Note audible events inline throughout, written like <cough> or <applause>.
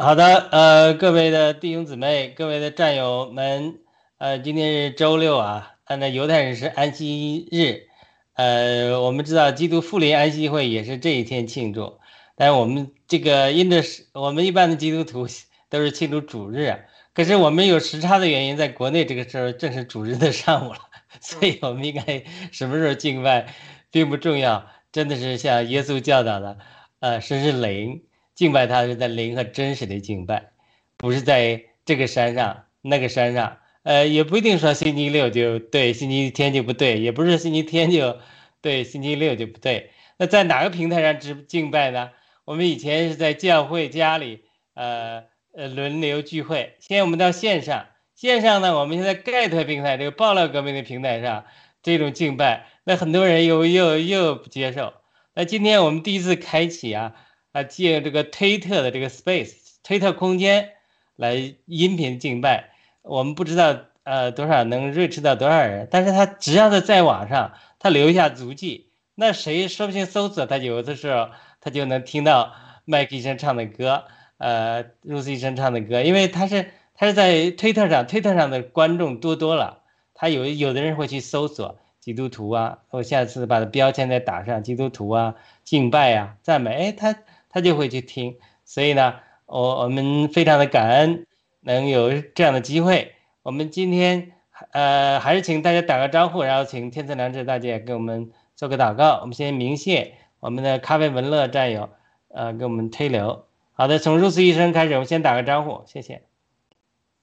好的，呃，各位的弟兄姊妹，各位的战友们，呃，今天是周六啊，按照犹太人是安息日，呃，我们知道基督复临安息会也是这一天庆祝，但是我们这个因着是，我们一般的基督徒都是庆祝主日，可是我们有时差的原因，在国内这个时候正是主日的上午了，<laughs> 所以我们应该什么时候敬拜并不重要，真的是像耶稣教导的，呃，神是灵。敬拜他是在灵和真实的敬拜，不是在这个山上那个山上，呃，也不一定说星期六就对，星期天就不对，也不是星期天就对，星期六就不对。那在哪个平台上敬敬拜呢？我们以前是在教会家里，呃呃轮流聚会。现在我们到线上，线上呢，我们现在盖特平台这个爆料革命的平台上这种敬拜，那很多人又又又不接受。那今天我们第一次开启啊。啊，借这个推特的这个 space，推特空间来音频敬拜，我们不知道呃多少能 reach 到多少人，但是他只要是在网上，他留下足迹，那谁说不定搜索他有的时候他就能听到麦克医生唱的歌，呃，露丝医生唱的歌，因为他是他是在推特上，推特上的观众多多了，他有有的人会去搜索基督徒啊，我下次把标签再打上基督徒啊，敬拜啊，赞美，哎他。他就会去听，所以呢，我我们非常的感恩能有这样的机会。我们今天呃还是请大家打个招呼，然后请天赐良知大姐给我们做个祷告。我们先鸣谢我们的咖啡文乐战友，呃，给我们推流。好的，从如此医生开始，我们先打个招呼，谢谢。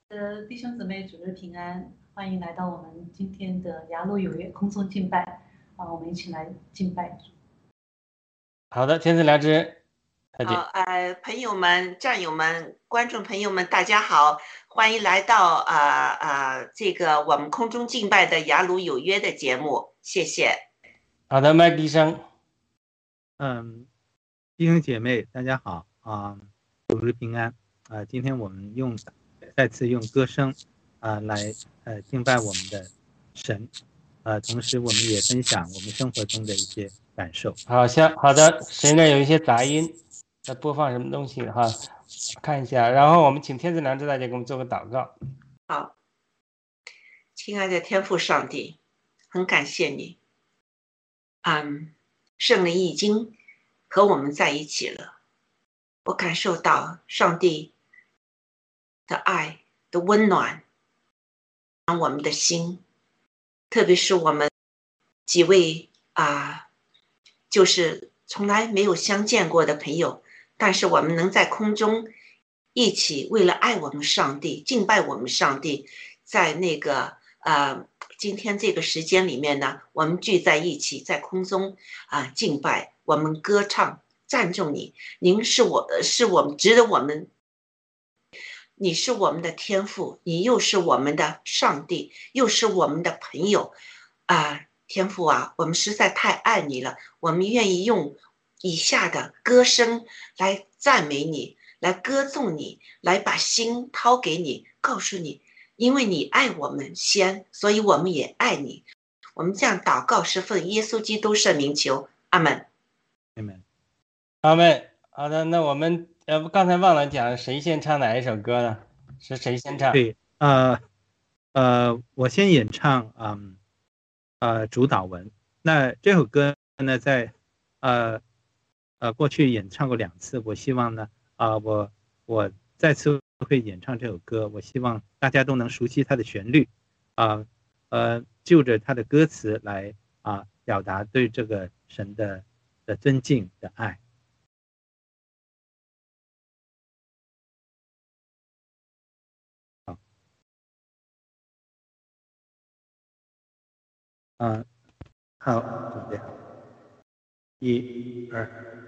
呃，弟兄姊妹，主日平安，欢迎来到我们今天的雅鲁有约空中敬拜啊，我们一起来敬拜主。好的，天赐良知。好，呃，朋友们、战友们、观众朋友们，大家好，欢迎来到啊啊这个我们空中敬拜的雅鲁有约的节目，谢谢。好的，麦迪生。嗯，弟兄姐妹，大家好啊，主日平安啊！今天我们用再次用歌声啊来呃敬拜我们的神，呃，同时我们也分享我们生活中的一些感受。好像好的，现在有一些杂音。在播放什么东西哈？看一下，然后我们请天赐良知大姐给我们做个祷告。好，亲爱的天父上帝，很感谢你，嗯，圣灵已经和我们在一起了。我感受到上帝的爱的温暖，让我们的心，特别是我们几位啊，就是从来没有相见过的朋友。但是我们能在空中一起，为了爱我们上帝、敬拜我们上帝，在那个呃今天这个时间里面呢，我们聚在一起，在空中啊敬拜，我们歌唱赞颂你。您是我，是我们值得我们，你是我们的天赋，你又是我们的上帝，又是我们的朋友啊，天赋啊，我们实在太爱你了，我们愿意用。以下的歌声来赞美你，来歌颂你，来把心掏给你，告诉你，因为你爱我们先，所以我们也爱你。我们这样祷告是奉耶稣基督圣名求，阿门，阿门，阿门。好的，那我们呃，刚才忘了讲谁先唱哪一首歌呢？是谁先唱？对，呃，呃，我先演唱，嗯，呃，主导文。那这首歌呢，在呃。呃，过去演唱过两次，我希望呢，啊，我我再次会演唱这首歌，我希望大家都能熟悉它的旋律，啊，呃，就着它的歌词来啊，表达对这个神的的尊敬的爱。好，嗯，好，准备好，一二。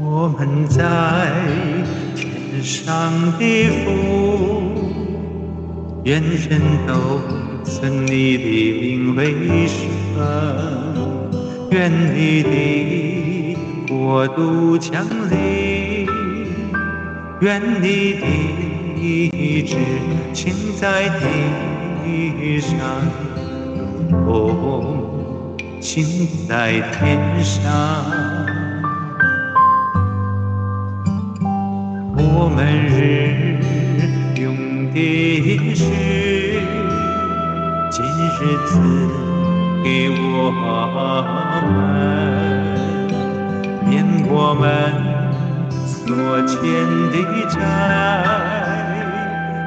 我们在天上的父愿人都尊你的名为圣，愿你的国度降临，愿你的意志行在地上，如同行在天上。我们是今日赐给我们，免我们所欠的债，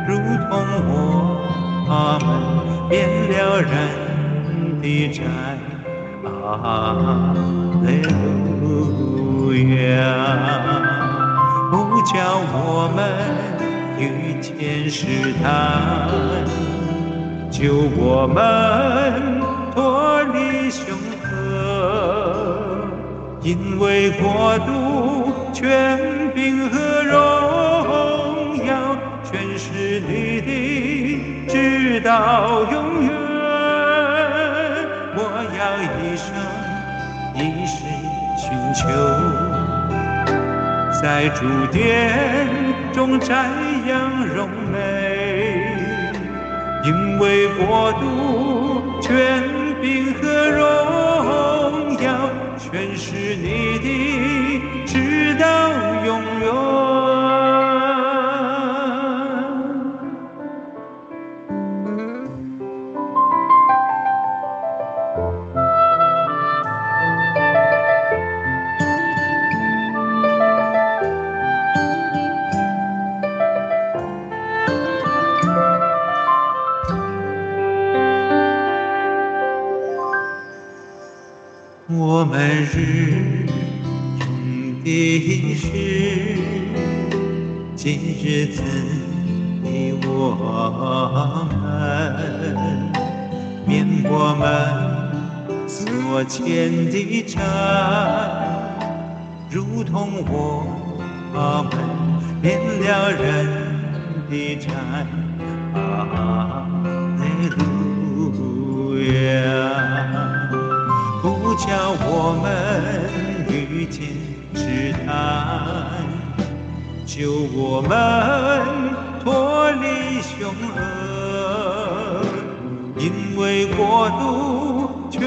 如同我们免了人的债。啊，路亚。不叫我们遇见试探，救我们脱离凶恶，因为国度、权柄和荣耀，全是你的，直到永远。我要一生一世寻求。在主殿中瞻相融美，因为国度、权柄和荣所欠的债，如同我们免了人的债。啊，雷路亚。不叫我们遇见试探，救我们脱离凶恶，因为国度、权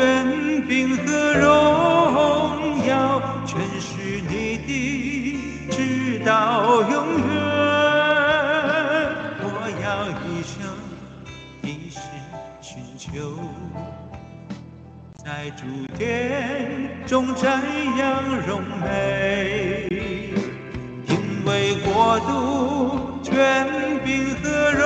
柄和荣耀，全是你的，直到永远。我要一生一世寻求。在主殿中瞻仰荣美，因为国度、权柄和荣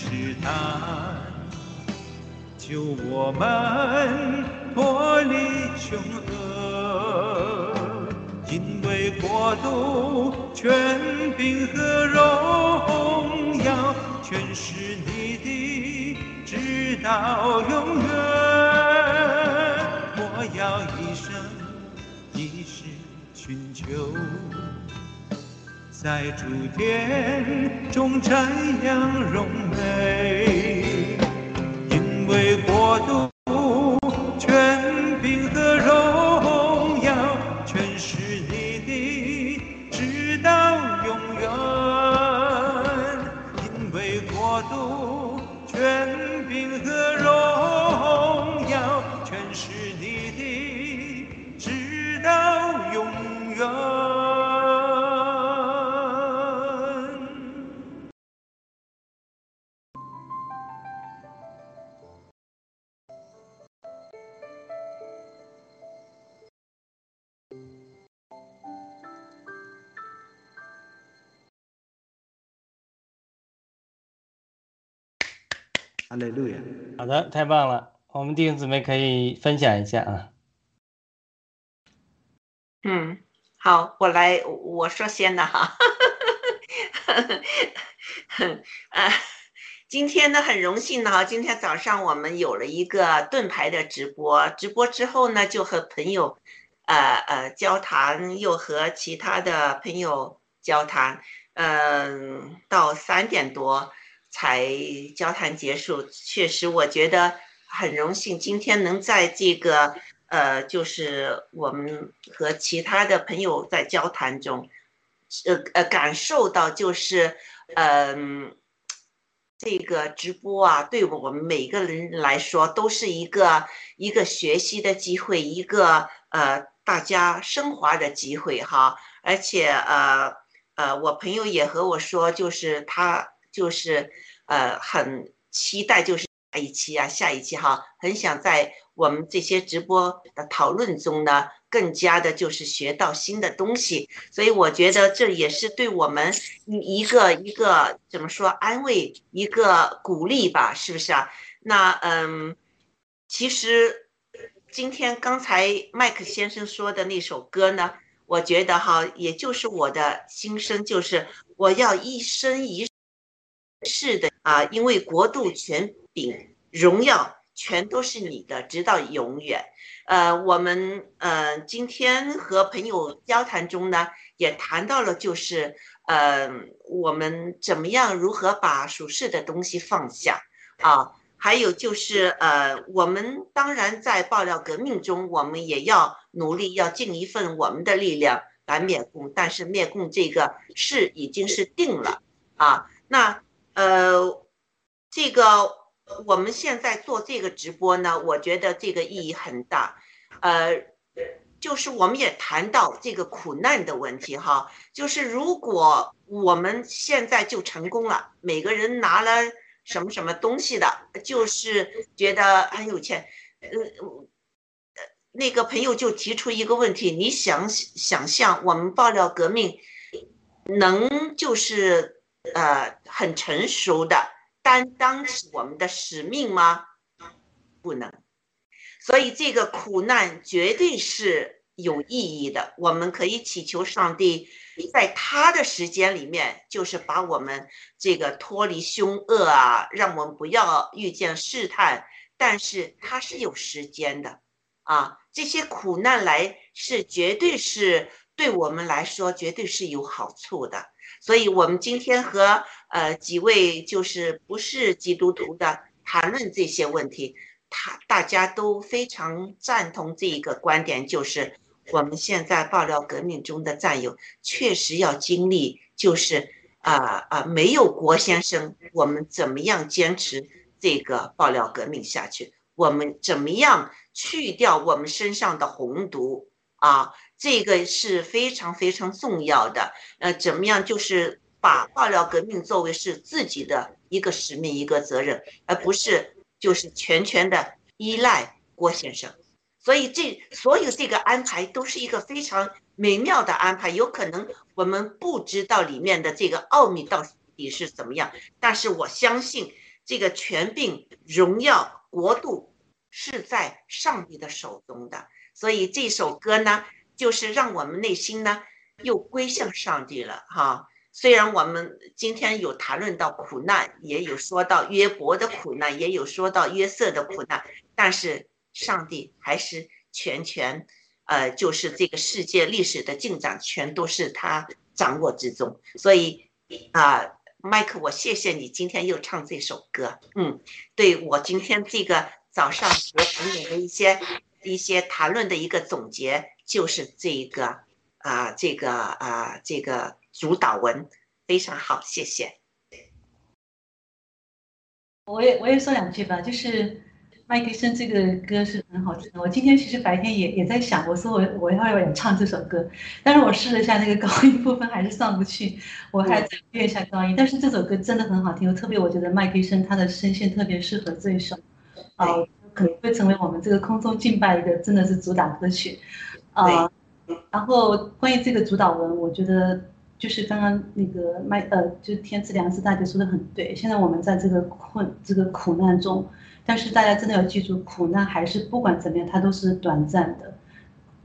试探，救我们脱离凶恶。因为国度、权柄和荣耀，全是你的，直到永远。我要一生一世寻求，在主殿中瞻仰荣美，因为国度。哈利路亚！好的，太棒了，我们弟兄姊妹可以分享一下啊。嗯，好，我来，我说先的哈。<laughs> 啊，今天呢，很荣幸呢，今天早上我们有了一个盾牌的直播，直播之后呢，就和朋友，呃呃交谈，又和其他的朋友交谈，嗯，到三点多才交谈结束。确实，我觉得很荣幸，今天能在这个呃，就是我们和其他的朋友在交谈中。呃呃，感受到就是，嗯，这个直播啊，对我们每个人来说都是一个一个学习的机会，一个呃大家升华的机会哈。而且呃呃，我朋友也和我说，就是他就是呃很期待，就是下一期啊，下一期哈，很想在我们这些直播的讨论中呢。更加的就是学到新的东西，所以我觉得这也是对我们一个一个怎么说安慰，一个鼓励吧，是不是啊？那嗯，其实今天刚才麦克先生说的那首歌呢，我觉得哈，也就是我的心声，就是我要一生一世的啊，因为国度、权柄、荣耀全都是你的，直到永远。呃，我们呃今天和朋友交谈中呢，也谈到了，就是呃我们怎么样如何把属世的东西放下啊，还有就是呃我们当然在爆料革命中，我们也要努力要尽一份我们的力量来灭共，但是灭共这个事已经是定了啊，那呃这个。我们现在做这个直播呢，我觉得这个意义很大，呃，就是我们也谈到这个苦难的问题哈，就是如果我们现在就成功了，每个人拿了什么什么东西的，就是觉得很有钱，呃，那个朋友就提出一个问题，你想想象我们爆料革命能就是呃很成熟的。担当起我们的使命吗？不能，所以这个苦难绝对是有意义的。我们可以祈求上帝，在他的时间里面，就是把我们这个脱离凶恶啊，让我们不要遇见试探。但是他是有时间的啊，这些苦难来是绝对是对我们来说绝对是有好处的。所以，我们今天和呃几位就是不是基督徒的谈论这些问题，他大家都非常赞同这一个观点，就是我们现在爆料革命中的战友确实要经历，就是啊啊没有郭先生，我们怎么样坚持这个爆料革命下去？我们怎么样去掉我们身上的红毒啊？这个是非常非常重要的，呃，怎么样？就是把爆料革命作为是自己的一个使命、一个责任，而不是就是全权的依赖郭先生。所以这所有这个安排都是一个非常美妙的安排。有可能我们不知道里面的这个奥秘到底是怎么样，但是我相信这个权柄、荣耀、国度是在上帝的手中的。所以这首歌呢。就是让我们内心呢又归向上帝了哈。虽然我们今天有谈论到苦难，也有说到约伯的苦难，也有说到约瑟的苦难，但是上帝还是全权，呃，就是这个世界历史的进展全都是他掌握之中。所以啊，麦克，我谢谢你今天又唱这首歌，嗯，对我今天这个早上和朋友的一些一些谈论的一个总结。就是这一个啊，这个啊，这个主导文非常好，谢谢。我也我也说两句吧，就是麦克森这个歌是很好听的。我今天其实白天也也在想，我说我我要不要唱这首歌，但是我试了一下那个 <laughs> 高音部分还是上不去，我还在练一下高音。但是这首歌真的很好听，特别我觉得麦克森他的声线特别适合这一首，啊，可能会成为我们这个空中敬拜一个真的是主打歌曲。啊，然后关于这个主导文，我觉得就是刚刚那个麦呃，就天赐良知大姐说的很对。现在我们在这个困这个苦难中，但是大家真的要记住，苦难还是不管怎么样，它都是短暂的。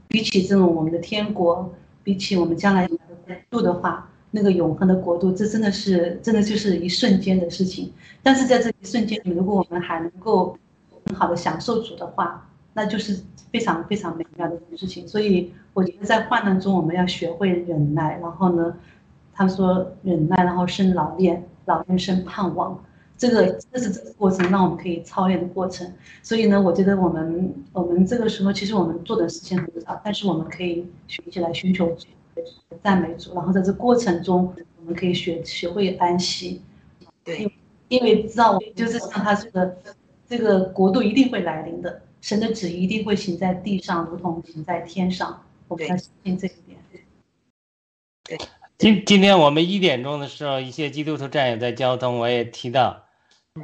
比起这种我们的天国，比起我们将来的度的话，那个永恒的国度，这真的是真的就是一瞬间的事情。但是在这一瞬间，如果我们还能够很好的享受主的话，那就是非常非常美妙的一件事情。所以我觉得在患难中，我们要学会忍耐。然后呢，他们说忍耐，然后生老练，老练生盼望。这个这是这个过程，让我们可以超越的过程。所以呢，我觉得我们我们这个时候其实我们做的事情很少，但是我们可以学起来寻求主、赞美主，然后在这过程中，我们可以学学会安息。对，因为知道就是像他说的，这个国度一定会来临的，神的旨意一定会行在地上，如同行在天上。我们要相信这一点。对，今今天我们一点钟的时候，一些基督徒战友在交通，我也提到。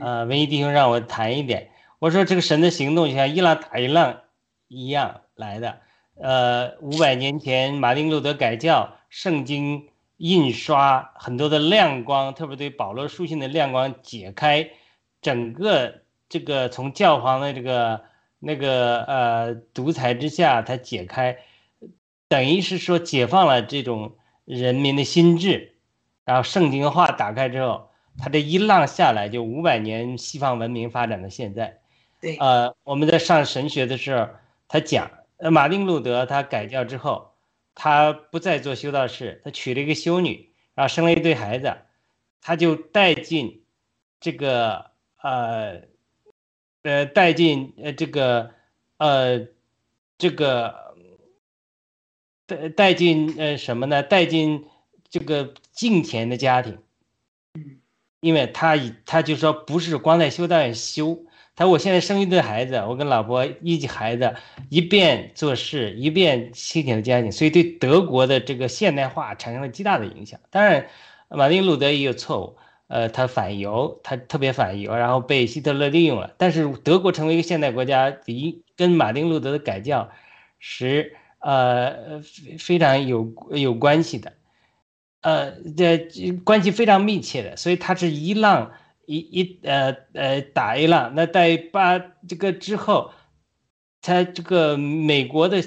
呃，文艺弟兄让我谈一点，我说这个神的行动就像一浪打一浪一样来的。呃，五百年前马丁路德改教，圣经印刷很多的亮光，特别对保罗书信的亮光解开整个这个从教皇的这个那个呃独裁之下，他解开，等于是说解放了这种人民的心智，然后圣经话打开之后。他这一浪下来，就五百年西方文明发展到现在。对，呃，我们在上神学的时候，他讲，呃，马丁路德他改教之后，他不再做修道士，他娶了一个修女，然后生了一堆孩子，他就带进这个呃呃带进呃这个呃这个带带进呃什么呢？带进这个敬虔的家庭。因为他以他就说不是光在修道院修，他说我现在生一堆孩子，我跟老婆一起孩子一边做事一边亲情的家庭，所以对德国的这个现代化产生了极大的影响。当然，马丁路德也有错误，呃，他反犹，他特别反犹，然后被希特勒利用了。但是德国成为一个现代国家，一跟马丁路德的改教是呃非常有有关系的。呃，这关系非常密切的，所以它是一浪一一呃呃打一浪。那在八这个之后，它这个美国的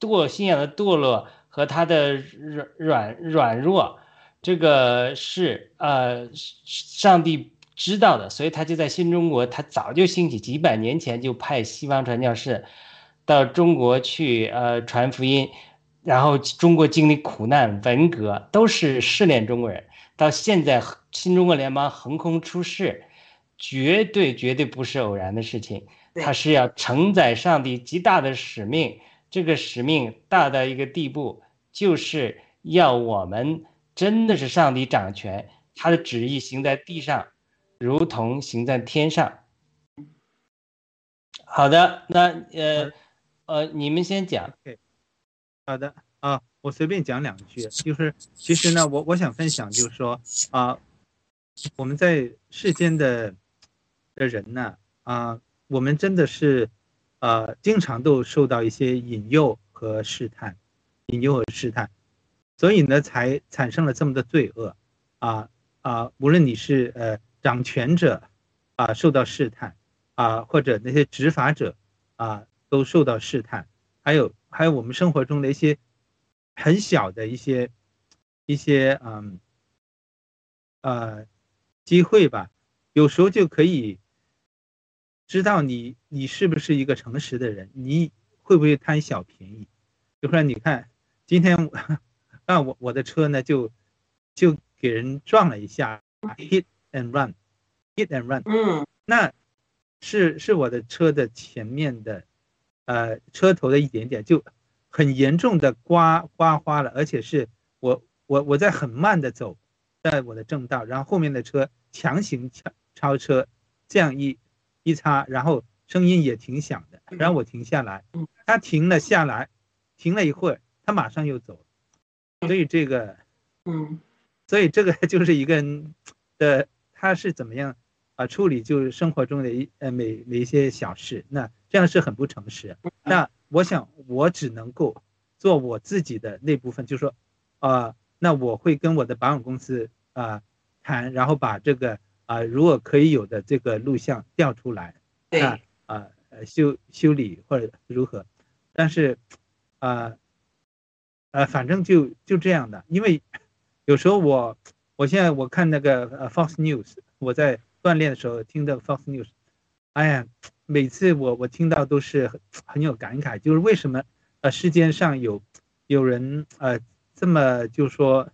堕信仰的堕落和它的软软软弱，这个是呃上帝知道的，所以他就在新中国，他早就兴起，几百年前就派西方传教士到中国去呃传福音。然后中国经历苦难、文革，都是试炼中国人。到现在新中国联邦横空出世，绝对绝对不是偶然的事情。它是要承载上帝极大的使命。这个使命大到一个地步，就是要我们真的是上帝掌权，他的旨意行在地上，如同行在天上。好的，那呃呃，你们先讲。好的。啊，我随便讲两句，就是其实呢，我我想分享，就是说啊，我们在世间的的人呢，啊，我们真的是，呃，经常都受到一些引诱和试探，引诱和试探，所以呢，才产生了这么多罪恶，啊啊，无论你是呃掌权者，啊受到试探，啊或者那些执法者，啊都受到试探，还有。还有我们生活中的一些很小的一些一些嗯呃机会吧，有时候就可以知道你你是不是一个诚实的人，你会不会贪小便宜？就说你看今天啊我我的车呢就就给人撞了一下，hit and run，hit and run，嗯，那是是我的车的前面的。呃，车头的一点点就很严重的刮刮花了，而且是我我我在很慢的走，在我的正道，然后后面的车强行超超车，这样一一擦，然后声音也挺响的，然后我停下来，他停了下来，停了一会儿，他马上又走，所以这个，嗯，所以这个 <laughs> 就是一个人的他是怎么样啊处理就是生活中的一呃每每一些小事那。这样是很不诚实。那我想，我只能够做我自己的那部分，就是说，啊，那我会跟我的保险公司啊谈，然后把这个啊，如果可以有的这个录像调出来，对，啊，呃，修修理或者如何。但是，啊，呃，反正就就这样的，因为有时候我，我现在我看那个呃 Fox News，我在锻炼的时候听的 Fox News，哎呀，每次我我听到都是很很有感慨，就是为什么呃世间上有有人呃这么就说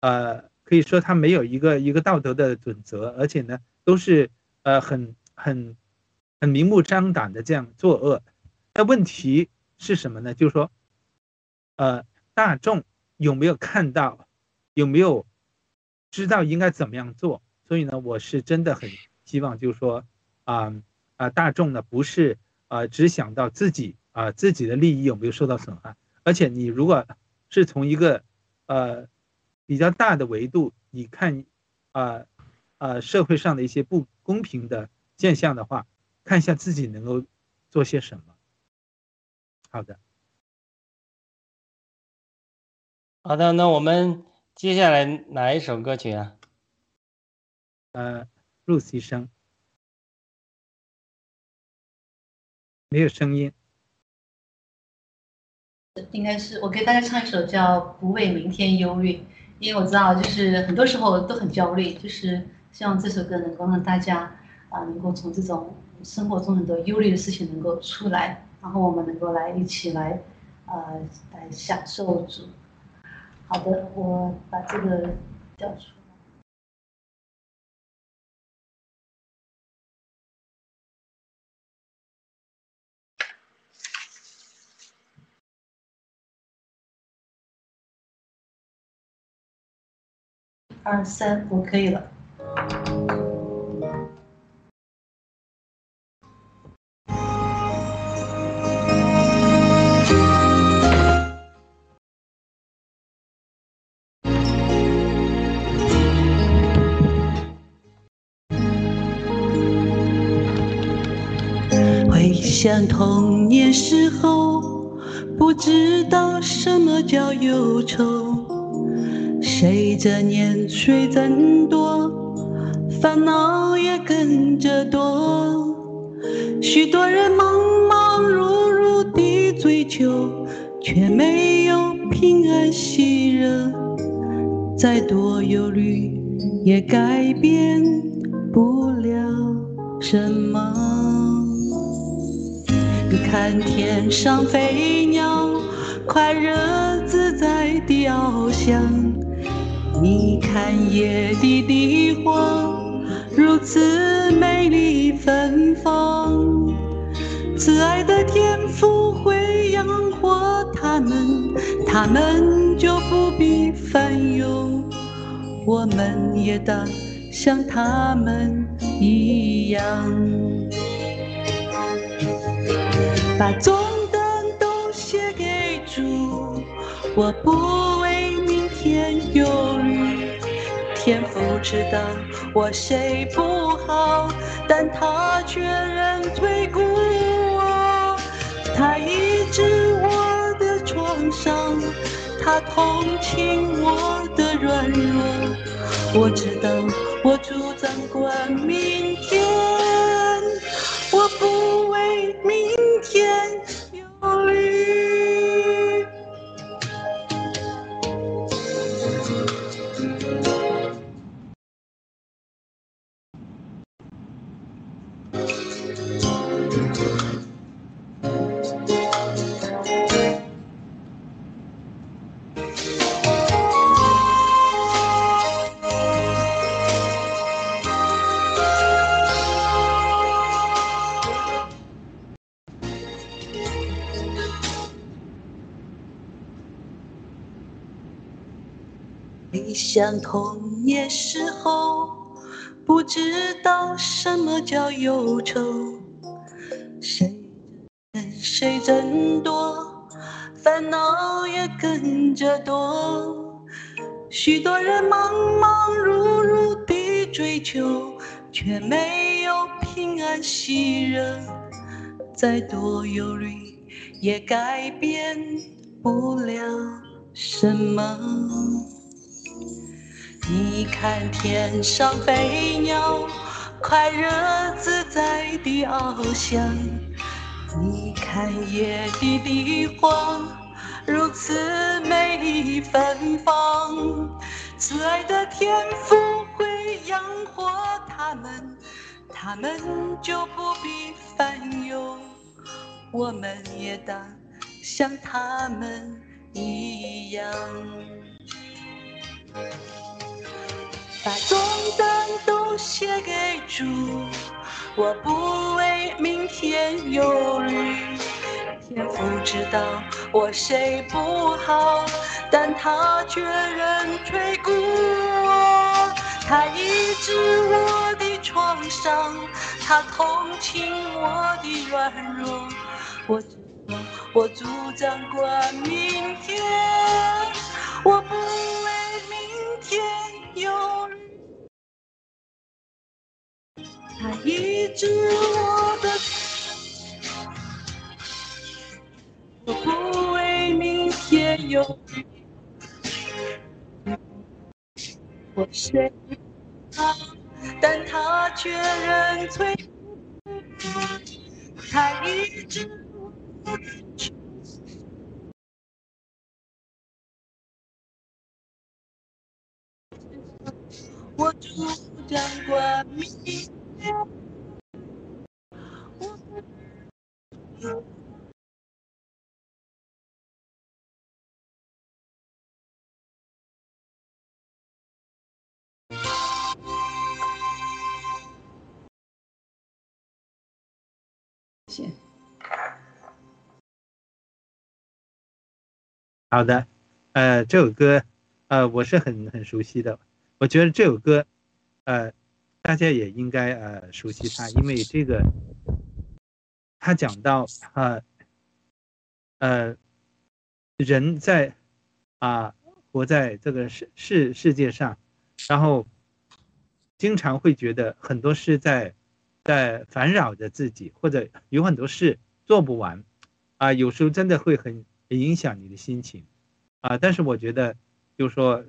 呃可以说他没有一个一个道德的准则，而且呢都是呃很很很明目张胆的这样作恶。那问题是什么呢？就是说呃大众有没有看到？有没有知道应该怎么样做？所以呢，我是真的很希望，就是说，啊啊，大众呢不是啊只想到自己啊自己的利益有没有受到损害，而且你如果是从一个呃比较大的维度，你看啊啊社会上的一些不公平的现象的话，看一下自己能够做些什么。好的，好的，那我们。接下来哪一首歌曲啊？呃，入戏声，没有声音。应该是我给大家唱一首叫《不为明天忧虑》，因为我知道就是很多时候都很焦虑，就是希望这首歌能够让大家啊能够从这种生活中很多忧虑的事情能够出来，然后我们能够来一起来呃来享受主。好的，我把这个调出来。二三，我可以了。想童年时候，不知道什么叫忧愁。随着年岁增多，烦恼也跟着多。许多人忙忙碌碌地追求，却没有平安喜乐。再多忧虑，也改变不了什么。看天上飞鸟，快乐自在地翱翔；你看野地的花，如此美丽芬芳。慈爱的天父会养活他们，他们就不必烦忧。我们也当像他们一样。把重担都卸给主，我不为明天忧虑。天父知道我谁不好，但他却仍推顾我。他医治我的创伤，他同情我的软弱。我知道我主掌管明天，我不为明。天想童年时候，不知道什么叫忧愁。谁人谁争夺，烦恼也跟着多。许多人忙忙碌碌地追求，却没有平安喜乐。再多忧虑，也改变不了什么。你看天上飞鸟，快乐自在地翱翔；你看野地的花，如此美丽芬芳。慈爱的天父会养活他们，他们就不必烦忧。我们也当像他们一样，把重担都卸给主，我不为明天忧虑。天父知道我谁不好，但他却仍垂顾我。他医治我的创伤，他同情我的软弱。我我主掌管明天，我不为明天忧医治我的，我不为明天忧虑。我谁好，但他却仍催。他医治。我的。我主张光明。谢。好的，呃，这首歌，呃，我是很很熟悉的。我觉得这首歌，呃，大家也应该呃熟悉它，因为这个，他讲到啊，呃，人在啊活在这个世世世界上，然后经常会觉得很多事在在烦扰着自己，或者有很多事做不完，啊，有时候真的会很。影响你的心情，啊！但是我觉得，就是说，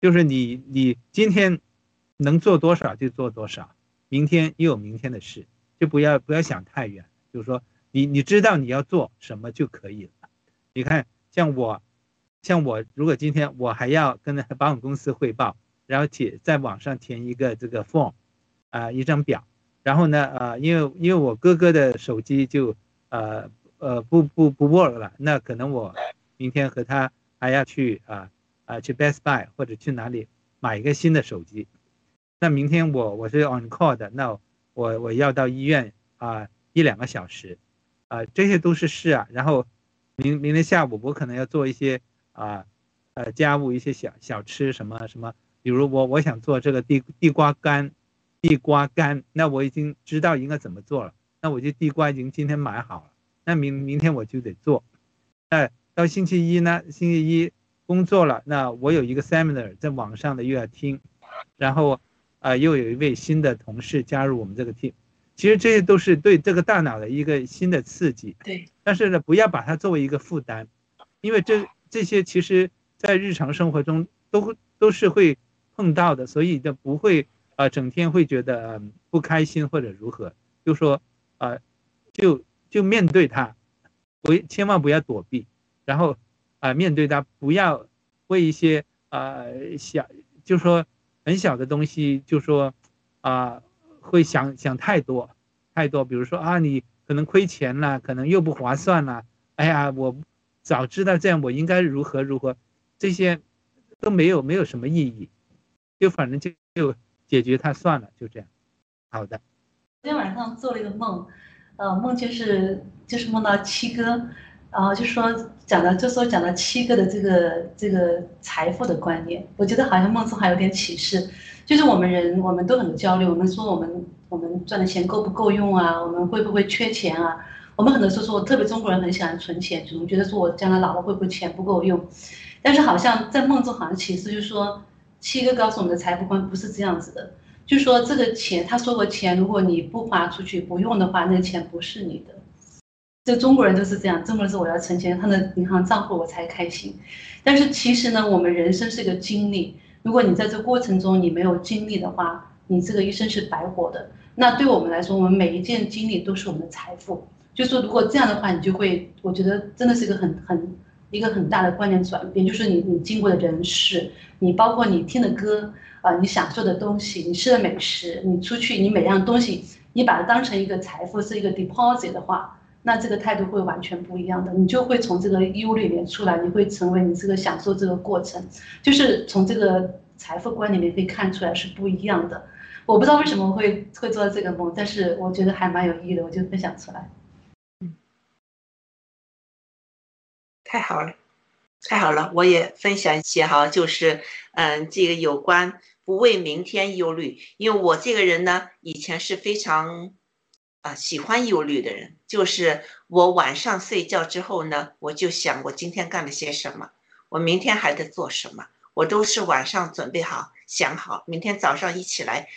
就是你你今天能做多少就做多少，明天又有明天的事，就不要不要想太远。就是说，你你知道你要做什么就可以了。你看，像我，像我，如果今天我还要跟保险公司汇报，然后填在网上填一个这个 form，啊，一张表，然后呢，呃，因为因为我哥哥的手机就呃。呃，不不不 work 了，那可能我明天和他还要去啊啊去 Best Buy 或者去哪里买一个新的手机。那明天我我是 on call 的，那我我要到医院啊一两个小时，啊这些都是事啊。然后明明天下午我可能要做一些啊呃家务一些小小吃什么什么，比如我我想做这个地地瓜干，地瓜干，那我已经知道应该怎么做了，那我就地瓜已经今天买好了。那明明天我就得做，那到星期一呢？星期一工作了，那我有一个 seminar 在网上的又要听，然后啊又有一位新的同事加入我们这个 team，其实这些都是对这个大脑的一个新的刺激。对。但是呢，不要把它作为一个负担，因为这这些其实在日常生活中都都是会碰到的，所以就不会啊整天会觉得不开心或者如何，就说啊就。就面对它，不千万不要躲避，然后啊面对他，不要为一些啊小，就说很小的东西，就说啊会想想太多太多，比如说啊你可能亏钱了，可能又不划算了，哎呀我早知道这样我应该如何如何，这些都没有没有什么意义，就反正就就解决它算了，就这样。好的。今天晚上做了一个梦。呃，梦就是就是梦到七哥，然后就说讲的就说讲到七哥的这个这个财富的观念，我觉得好像梦中还有点启示，就是我们人我们都很焦虑，我们说我们我们赚的钱够不够用啊，我们会不会缺钱啊？我们很多时候说，特别中国人很喜欢存钱，总觉得说我将来老了会不会钱不够用？但是好像在梦中好像启示就是说，七哥告诉我们的财富观不是这样子的。就说这个钱，他说过钱，如果你不花出去不用的话，那个钱不是你的。这中国人都是这样，中国人说我要存钱，他的银行账户我才开心。但是其实呢，我们人生是个经历，如果你在这过程中你没有经历的话，你这个一生是白活的。那对我们来说，我们每一件经历都是我们的财富。就说如果这样的话，你就会，我觉得真的是一个很很一个很大的观念转变，就是你你经过的人事，你包括你听的歌啊、你享受的东西，你吃的美食，你出去你每样东西，你把它当成一个财富，是一个 deposit 的话，那这个态度会完全不一样的，你就会从这个忧虑里面出来，你会成为你这个享受这个过程，就是从这个财富观里面可以看出来是不一样的。我不知道为什么会会做这个梦，但是我觉得还蛮有意义的，我就分享出来。嗯太好了，太好了！我也分享一些哈，就是嗯，这个有关不为明天忧虑，因为我这个人呢，以前是非常啊喜欢忧虑的人，就是我晚上睡觉之后呢，我就想我今天干了些什么，我明天还得做什么，我都是晚上准备好想好，明天早上一起来。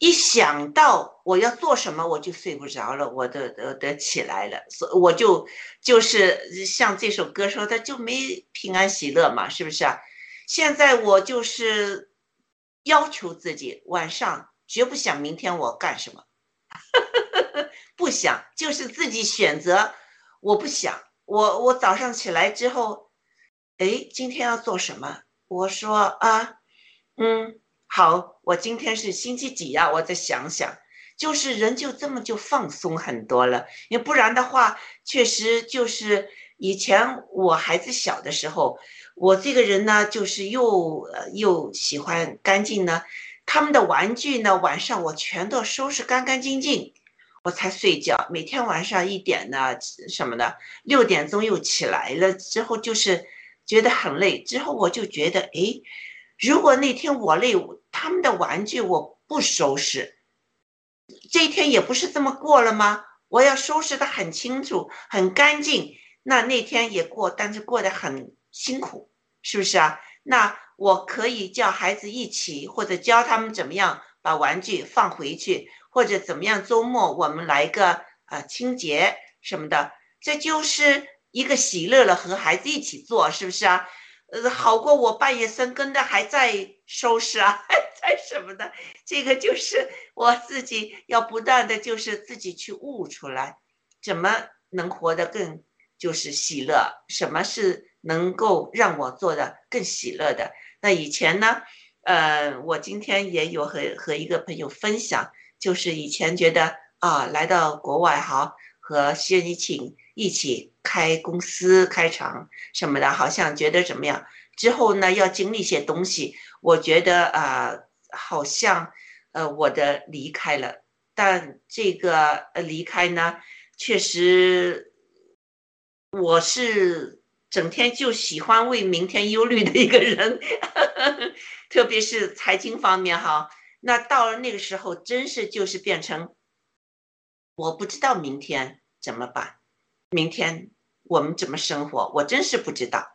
一想到我要做什么，我就睡不着了，我的得得起来了，所我就就是像这首歌说的，就没平安喜乐嘛，是不是啊？现在我就是要求自己晚上绝不想明天我干什么，不想，就是自己选择，我不想，我我早上起来之后，哎，今天要做什么？我说啊，嗯。好，我今天是星期几呀？我再想想，就是人就这么就放松很多了，因为不然的话，确实就是以前我孩子小的时候，我这个人呢，就是又又喜欢干净呢，他们的玩具呢，晚上我全都收拾干干净净，我才睡觉。每天晚上一点呢什么的，六点钟又起来了，之后就是觉得很累，之后我就觉得，哎。如果那天我累，他们的玩具我不收拾，这一天也不是这么过了吗？我要收拾的很清楚、很干净，那那天也过，但是过得很辛苦，是不是啊？那我可以叫孩子一起，或者教他们怎么样把玩具放回去，或者怎么样，周末我们来个啊清洁什么的，这就是一个喜乐了，和孩子一起做，是不是啊？呃，好过我半夜三更的还在收拾啊，还 <laughs> 在什么的？这个就是我自己要不断的就是自己去悟出来，怎么能活得更就是喜乐？什么是能够让我做的更喜乐的？那以前呢，呃，我今天也有和和一个朋友分享，就是以前觉得啊，来到国外哈，和薛一庆一起。开公司、开厂什么的，好像觉得怎么样？之后呢，要经历一些东西，我觉得啊，好像呃，我的离开了，但这个呃离开呢，确实我是整天就喜欢为明天忧虑的一个人，<laughs> 特别是财经方面哈。那到了那个时候，真是就是变成我不知道明天怎么办，明天。我们怎么生活？我真是不知道。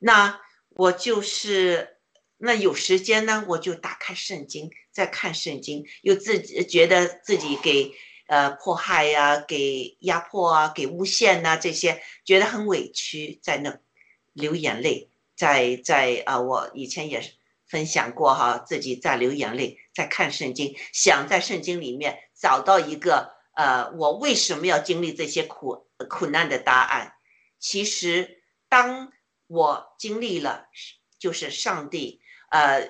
那我就是那有时间呢，我就打开圣经，再看圣经，又自己觉得自己给呃迫害呀，给压迫啊，给诬陷呐，这些觉得很委屈，在那流眼泪，在在啊，我以前也是分享过哈，自己在流眼泪，在看圣经，想在圣经里面找到一个呃，我为什么要经历这些苦苦难的答案。其实，当我经历了，就是上帝，呃，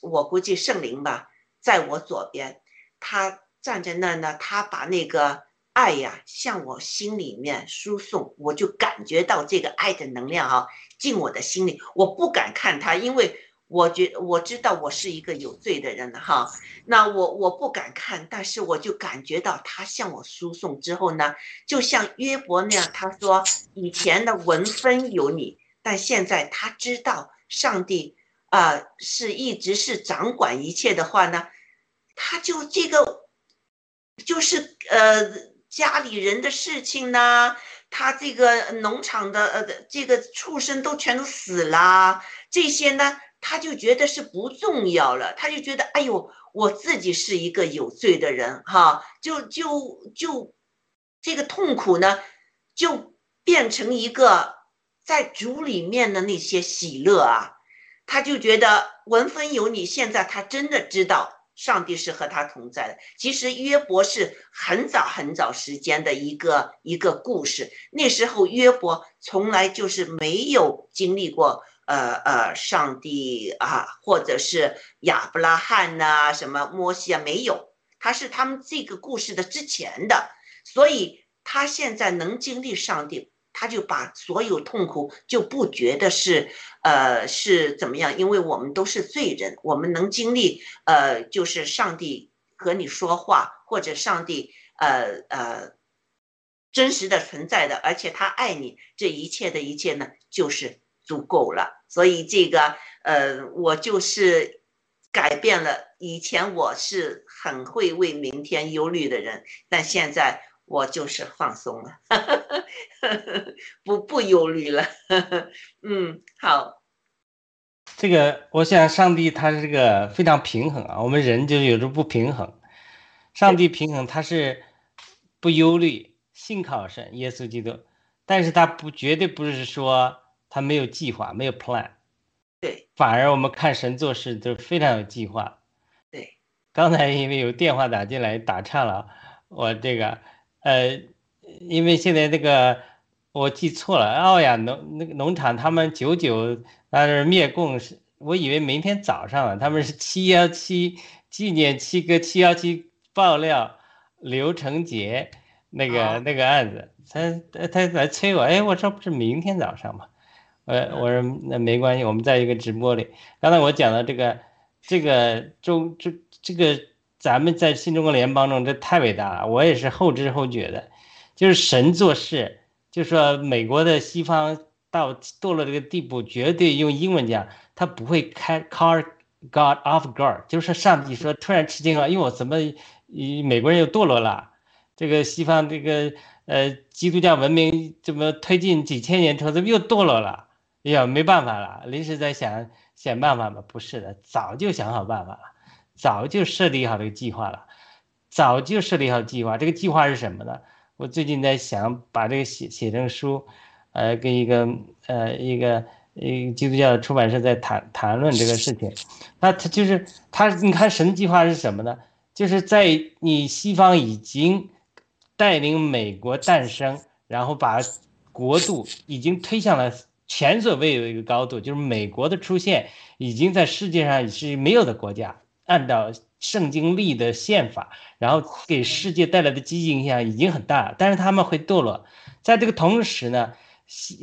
我估计圣灵吧，在我左边，他站在那呢，他把那个爱呀向我心里面输送，我就感觉到这个爱的能量啊进我的心里，我不敢看他，因为。我觉我知道我是一个有罪的人哈，那我我不敢看，但是我就感觉到他向我输送之后呢，就像约伯那样，他说以前的文分有你，但现在他知道上帝啊是一直是掌管一切的话呢，他就这个就是呃家里人的事情呢，他这个农场的呃这个畜生都全都死了，这些呢。他就觉得是不重要了，他就觉得，哎呦，我自己是一个有罪的人，哈，就就就这个痛苦呢，就变成一个在主里面的那些喜乐啊，他就觉得文分有你，现在他真的知道上帝是和他同在的。其实约伯是很早很早时间的一个一个故事，那时候约伯从来就是没有经历过，呃呃，上帝啊，或者是亚伯拉罕呐，什么摩西啊，没有，他是他们这个故事的之前的，所以他现在能经历上帝。他就把所有痛苦就不觉得是，呃，是怎么样？因为我们都是罪人，我们能经历，呃，就是上帝和你说话，或者上帝，呃呃，真实的存在的，而且他爱你，这一切的一切呢，就是足够了。所以这个，呃，我就是改变了。以前我是很会为明天忧虑的人，但现在。我就是放松了，<laughs> 不不忧虑了。嗯，好。这个我想，上帝他是这个非常平衡啊。我们人就有时候不平衡，上帝平衡，他是不忧虑，信靠神，耶稣基督。但是他不绝对不是说他没有计划，没有 plan。对。反而我们看神做事都非常有计划。对。刚才因为有电话打进来，打岔了，我这个。呃，因为现在那个我记错了，奥亚农那个农场他们九九那是灭共是，我以为明天早上了他们是七幺七纪念七哥七幺七爆料刘成杰那个那个案子，他他来催我，哎，我说不是明天早上吗？呃，我说那没关系，我们在一个直播里，刚才我讲的这个这个中这这个。咱们在新中国联邦中，这太伟大了。我也是后知后觉的，就是神做事，就说美国的西方到堕落这个地步，绝对用英文讲，他不会开 car God off guard，就是上帝说突然吃惊了，因为我怎么，美国人又堕落了，这个西方这个呃基督教文明怎么推进几千年之后，怎么又堕落了？哎呀，没办法了，临时在想想办法吧？不是的，早就想好办法了。早就设立好这个计划了，早就设立好计划。这个计划是什么呢？我最近在想把这个写写成书，呃，跟一个呃一个一个基督教的出版社在谈谈论这个事情。那他就是他，你看神计划是什么呢？就是在你西方已经带领美国诞生，然后把国度已经推向了前所未有的一个高度，就是美国的出现已经在世界上是没有的国家。按照圣经立的宪法，然后给世界带来的积极影响已经很大，但是他们会堕落。在这个同时呢，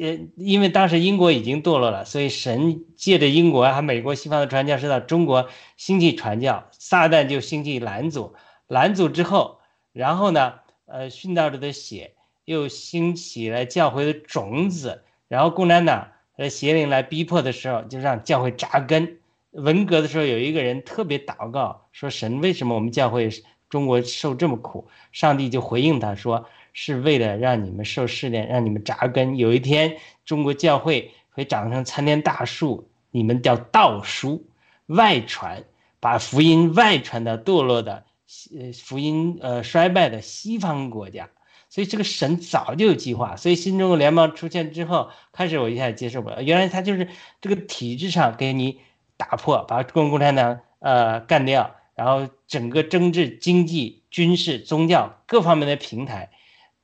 呃，因为当时英国已经堕落了，所以神借着英国还美国西方的传教士到中国兴起传教，撒旦就兴起拦阻，拦阻之后，然后呢，呃，殉道者的血又兴起了教会的种子，然后共产党呃邪灵来逼迫的时候，就让教会扎根。文革的时候，有一个人特别祷告说：“神，为什么我们教会中国受这么苦？”上帝就回应他说：“是为了让你们受试炼，让你们扎根。有一天，中国教会会长成参天大树，你们叫道书外传，把福音外传到堕落的、呃福音呃衰败的西方国家。所以这个神早就有计划。所以新中国联邦出现之后，开始我一下接受不了，原来他就是这个体制上给你。”打破，把中国共产党呃干掉，然后整个政治、经济、军事、宗教各方面的平台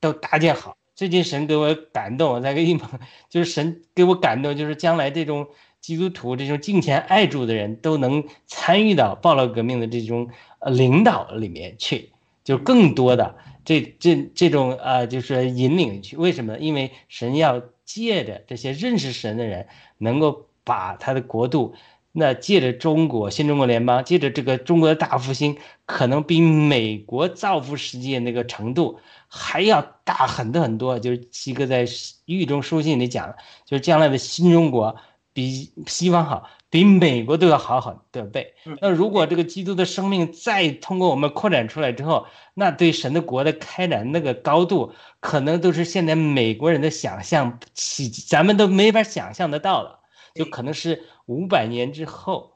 都搭建好。最近神给我感动，我再给你们，就是神给我感动，就是将来这种基督徒、这种敬虔爱主的人都能参与到暴乱革命的这种呃领导里面去，就更多的这这这种呃就是引领去。为什么？因为神要借着这些认识神的人，能够把他的国度。那借着中国新中国联邦，借着这个中国的大复兴，可能比美国造福世界那个程度还要大很多很多。就是七哥在狱中书信里讲，就是将来的新中国比西方好，比美国都要好很多倍。那如果这个基督的生命再通过我们扩展出来之后，那对神的国的开展那个高度，可能都是现在美国人的想象起，咱们都没法想象得到了。就可能是五百年之后，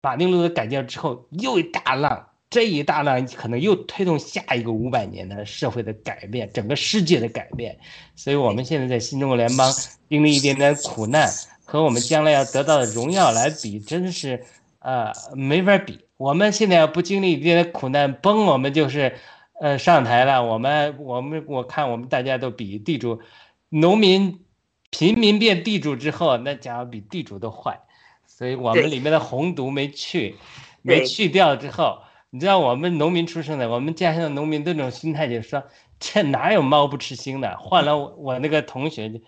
马丁路德改教之后又一大浪，这一大浪可能又推动下一个五百年的社会的改变，整个世界的改变。所以，我们现在在新中国联邦经历一点点苦难，和我们将来要得到的荣耀来比，真的是，呃，没法比。我们现在要不经历这些苦难，崩我们就是呃上台了。我们我们我看我们大家都比地主、农民、平民变地主之后，那家伙比地主都坏。所以我们里面的红毒没去，没去掉之后，你知道我们农民出生的，我们家乡的农民这种心态就是说，这哪有猫不吃腥的？换了我那个同学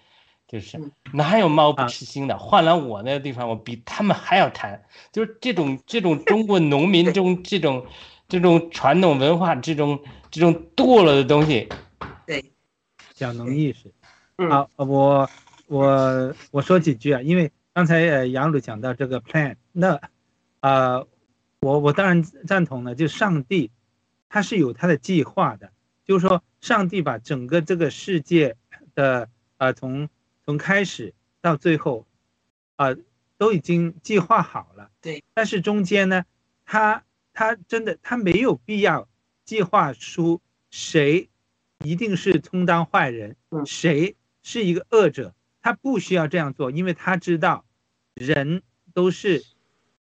就就是哪有猫不吃腥的？换了我那个地方，我比他们还要贪。就是这种这种中国农民中这种这种传统文化这种这种堕落的东西，对，小农意识。好，我我我说几句啊，因为。刚才呃杨鲁讲到这个 plan，那啊我我当然赞同了，就上帝他是有他的计划的，就是说上帝把整个这个世界的啊从从开始到最后啊都已经计划好了。对。但是中间呢，他他真的他没有必要计划出谁一定是充当坏人，谁是一个恶者。他不需要这样做，因为他知道人都是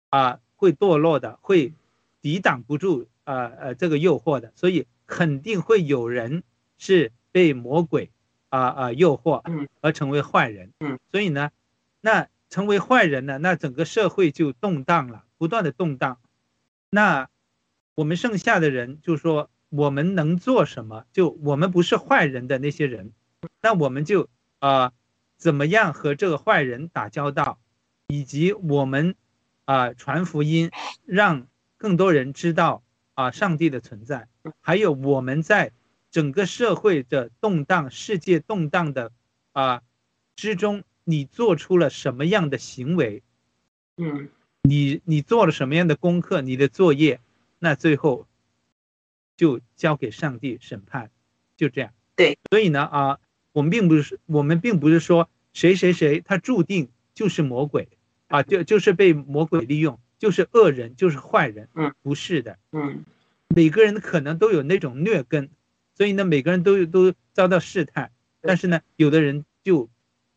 啊会堕落的，会抵挡不住啊呃这个诱惑的，所以肯定会有人是被魔鬼啊啊诱惑而成为坏人。嗯，所以呢，那成为坏人呢，那整个社会就动荡了，不断的动荡。那我们剩下的人就说，我们能做什么？就我们不是坏人的那些人，那我们就啊。怎么样和这个坏人打交道，以及我们啊传福音，让更多人知道啊上帝的存在，还有我们在整个社会的动荡、世界动荡的啊之中，你做出了什么样的行为？嗯，你你做了什么样的功课？你的作业，那最后就交给上帝审判，就这样。对，所以呢啊。我们并不是，我们并不是说谁谁谁他注定就是魔鬼啊，就就是被魔鬼利用，就是恶人，就是坏人。嗯，不是的。嗯，每个人可能都有那种劣根，所以呢，每个人都都遭到试探。但是呢，有的人就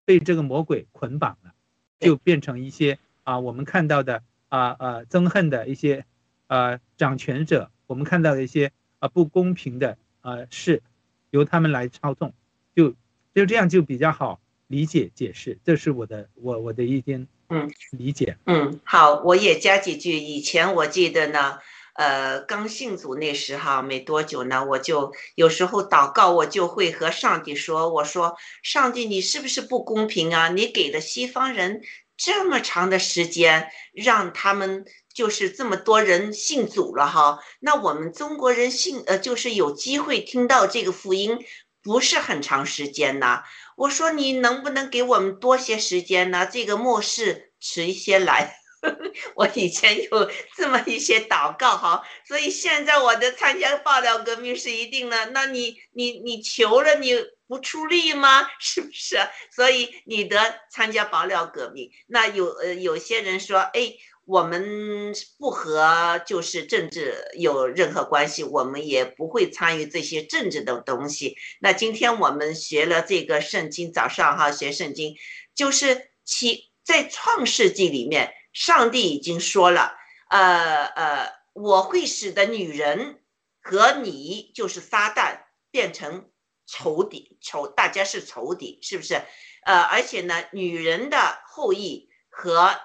被这个魔鬼捆绑了，就变成一些啊，我们看到的啊啊憎恨的一些啊掌权者，我们看到的一些啊不公平的啊事，由他们来操纵，就。就这样就比较好理解解释，这是我的我我的一点嗯理解嗯好，我也加几句。以前我记得呢，呃，刚信主那时哈没多久呢，我就有时候祷告，我就会和上帝说：“我说上帝，你是不是不公平啊？你给了西方人这么长的时间，让他们就是这么多人信主了哈，那我们中国人信呃就是有机会听到这个福音。”不是很长时间呐，我说你能不能给我们多些时间呢？这个末世迟一些来，<laughs> 我以前有这么一些祷告哈，所以现在我的参加爆料革命是一定的。那你你你求了你不出力吗？<laughs> 是不是？所以你的参加爆料革命，那有呃有些人说，哎。我们不和就是政治有任何关系，我们也不会参与这些政治的东西。那今天我们学了这个圣经，早上哈学圣经，就是其在创世纪里面，上帝已经说了，呃呃，我会使得女人和你就是撒旦变成仇敌，仇大家是仇敌，是不是？呃，而且呢，女人的后裔和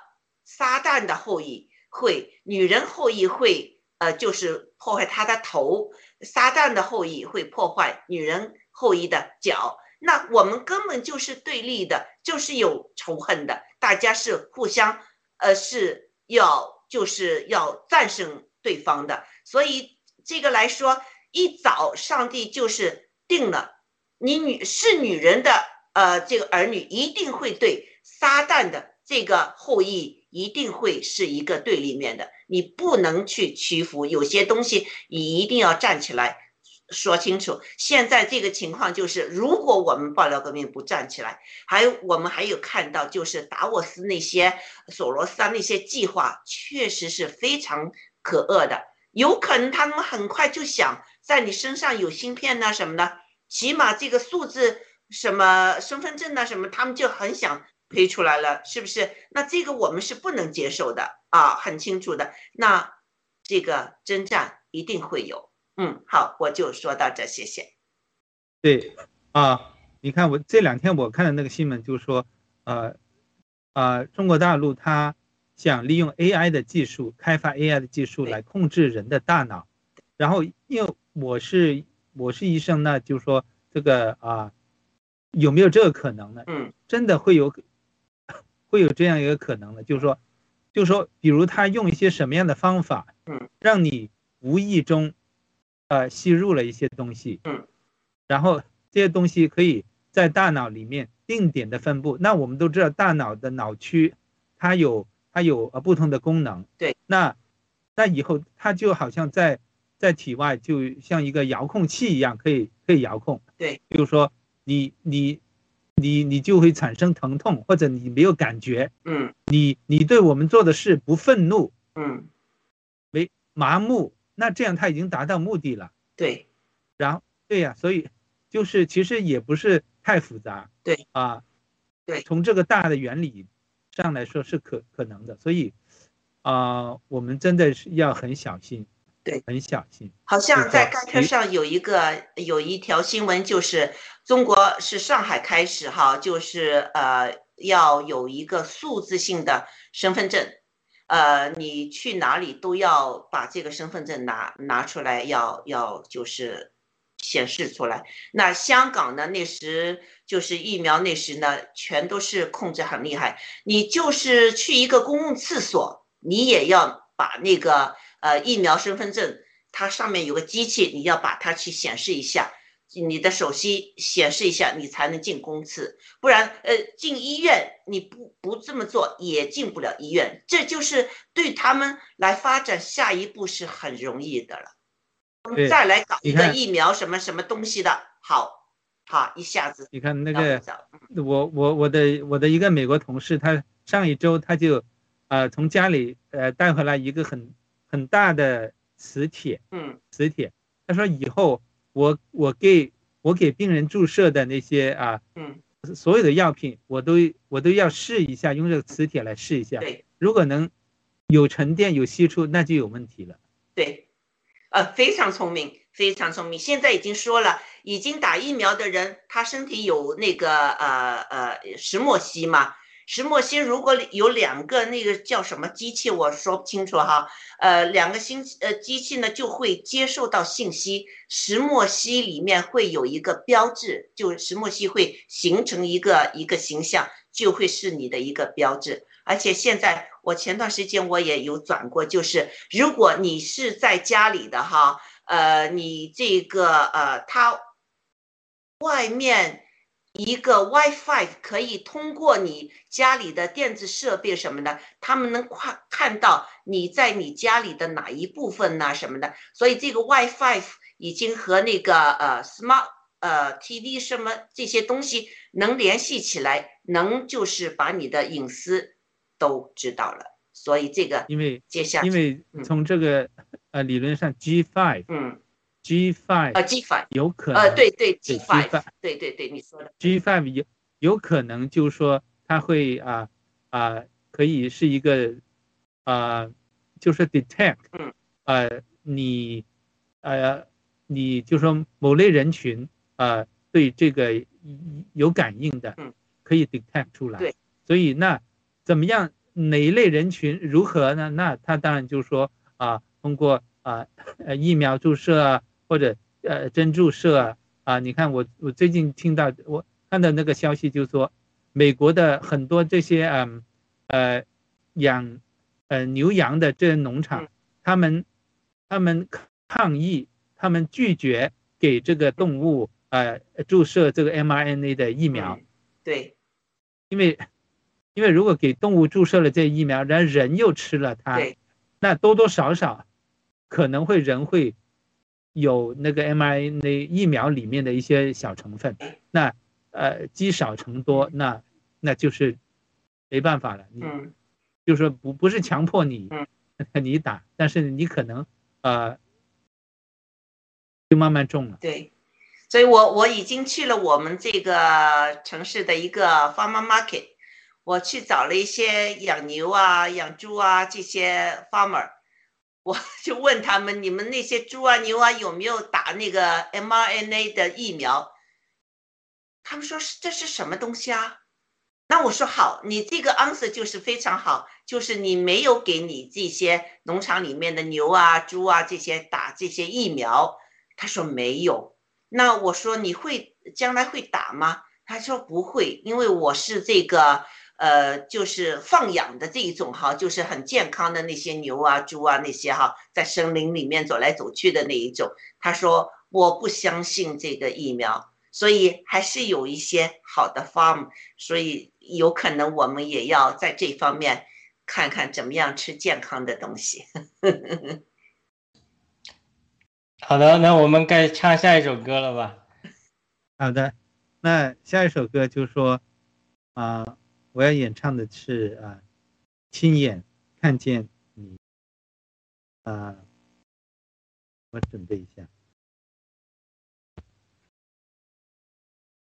撒旦的后裔会，女人后裔会，呃，就是破坏他的头；撒旦的后裔会破坏女人后裔的脚。那我们根本就是对立的，就是有仇恨的，大家是互相，呃，是要就是要战胜对方的。所以这个来说，一早上帝就是定了，你女是女人的，呃，这个儿女一定会对撒旦的这个后裔。一定会是一个对立面的，你不能去屈服，有些东西你一定要站起来说清楚。现在这个情况就是，如果我们爆料革命不站起来，还有我们还有看到，就是达沃斯那些索罗斯啊那些计划，确实是非常可恶的。有可能他们很快就想在你身上有芯片呐什么的，起码这个数字什么身份证呐什么，他们就很想。推出来了，是不是？那这个我们是不能接受的啊，很清楚的。那这个征战一定会有。嗯，好，我就说到这，谢谢。对啊，你看我这两天我看的那个新闻，就是说，呃，呃，中国大陆它想利用 AI 的技术，开发 AI 的技术来控制人的大脑。然后，因为我是我是医生呢，就是说这个啊，有没有这个可能呢？嗯，真的会有，<laughs> 会有这样一个可能的，就是说，就是说，比如他用一些什么样的方法，嗯，让你无意中，呃，吸入了一些东西，嗯。然后这些东西可以在大脑里面定点的分布。那我们都知道，大脑的脑区它有它有呃不同的功能。对。那那以后它就好像在在体外，就像一个遥控器一样，可以可以遥控。对。比如说你你你你就会产生疼痛，或者你没有感觉。嗯。你你对我们做的事不愤怒。嗯。没麻木，那这样他已经达到目的了。对。然后对呀，所以。就是其实也不是太复杂，对啊，对，从这个大的原理上来说是可可能的，所以啊，我们真的是要很小心，对，很小心。好像在盖特上有一个有一条新闻，就是中国是上海开始哈，就是呃要有一个数字性的身份证，呃，你去哪里都要把这个身份证拿拿出来，要要就是。显示出来。那香港呢？那时就是疫苗，那时呢，全都是控制很厉害。你就是去一个公共厕所，你也要把那个呃疫苗身份证，它上面有个机器，你要把它去显示一下，你的手机显示一下，你才能进公厕。不然，呃，进医院你不不这么做也进不了医院。这就是对他们来发展下一步是很容易的了。再来搞一个疫苗什么什么东西的，好，好，一下子。你看那个，我我我的我的一个美国同事，他上一周他就，呃，从家里呃带回来一个很很大的磁铁，嗯，磁铁。他说以后我我给我给病人注射的那些啊，嗯，所有的药品我都我都要试一下，用这个磁铁来试一下。对，如果能有沉淀有析出，那就有问题了。对。呃，非常聪明，非常聪明。现在已经说了，已经打疫苗的人，他身体有那个呃呃石墨烯嘛？石墨烯如果有两个那个叫什么机器，我说不清楚哈。呃，两个星呃机器呢就会接受到信息，石墨烯里面会有一个标志，就石墨烯会形成一个一个形象，就会是你的一个标志。而且现在，我前段时间我也有转过，就是如果你是在家里的哈，呃，你这个呃，它外面一个 WiFi 可以通过你家里的电子设备什么的，他们能看看到你在你家里的哪一部分呐什么的，所以这个 WiFi 已经和那个呃 Smart 呃 TV 什么这些东西能联系起来，能就是把你的隐私。都知道了，所以这个因为接下因为从这个呃理论上 G five 嗯 G five 啊 G five 有可能呃对对 G five 对对对你说的 G five 有有可能就是说它会啊啊可以是一个啊就是 detect 嗯呃你呃你就说某类人群啊对这个有感应的嗯可以 detect 出来对所以那。怎么样？哪一类人群如何呢？那他当然就是说啊，通过啊呃疫苗注射啊，或者呃针注射啊啊。你看我我最近听到我看到那个消息，就是说美国的很多这些嗯呃养呃牛羊的这些农场，他们他们抗议，他们拒绝给这个动物呃注射这个 mRNA 的疫苗。对，因为。因为如果给动物注射了这疫苗，然后人又吃了它，那多多少少可能会人会有那个 mRNA 疫苗里面的一些小成分，那呃积少成多，那那就是没办法了。你，就是说不不是强迫你，嗯，你打，但是你可能呃就慢慢种了。对，所以我我已经去了我们这个城市的一个 farmer market。我去找了一些养牛啊、养猪啊这些 farmer，我 <laughs> 就问他们，你们那些猪啊牛啊有没有打那个 mRNA 的疫苗？他们说是这是什么东西啊？那我说好，你这个 answer 就是非常好，就是你没有给你这些农场里面的牛啊猪啊这些打这些疫苗。他说没有。那我说你会将来会打吗？他说不会，因为我是这个。呃，就是放养的这一种哈，就是很健康的那些牛啊、猪啊那些哈，在森林里面走来走去的那一种。他说我不相信这个疫苗，所以还是有一些好的 farm，所以有可能我们也要在这方面看看怎么样吃健康的东西。<laughs> 好的，那我们该唱下一首歌了吧？好的，那下一首歌就说啊。我要演唱的是啊，亲眼看见你啊，我准备一下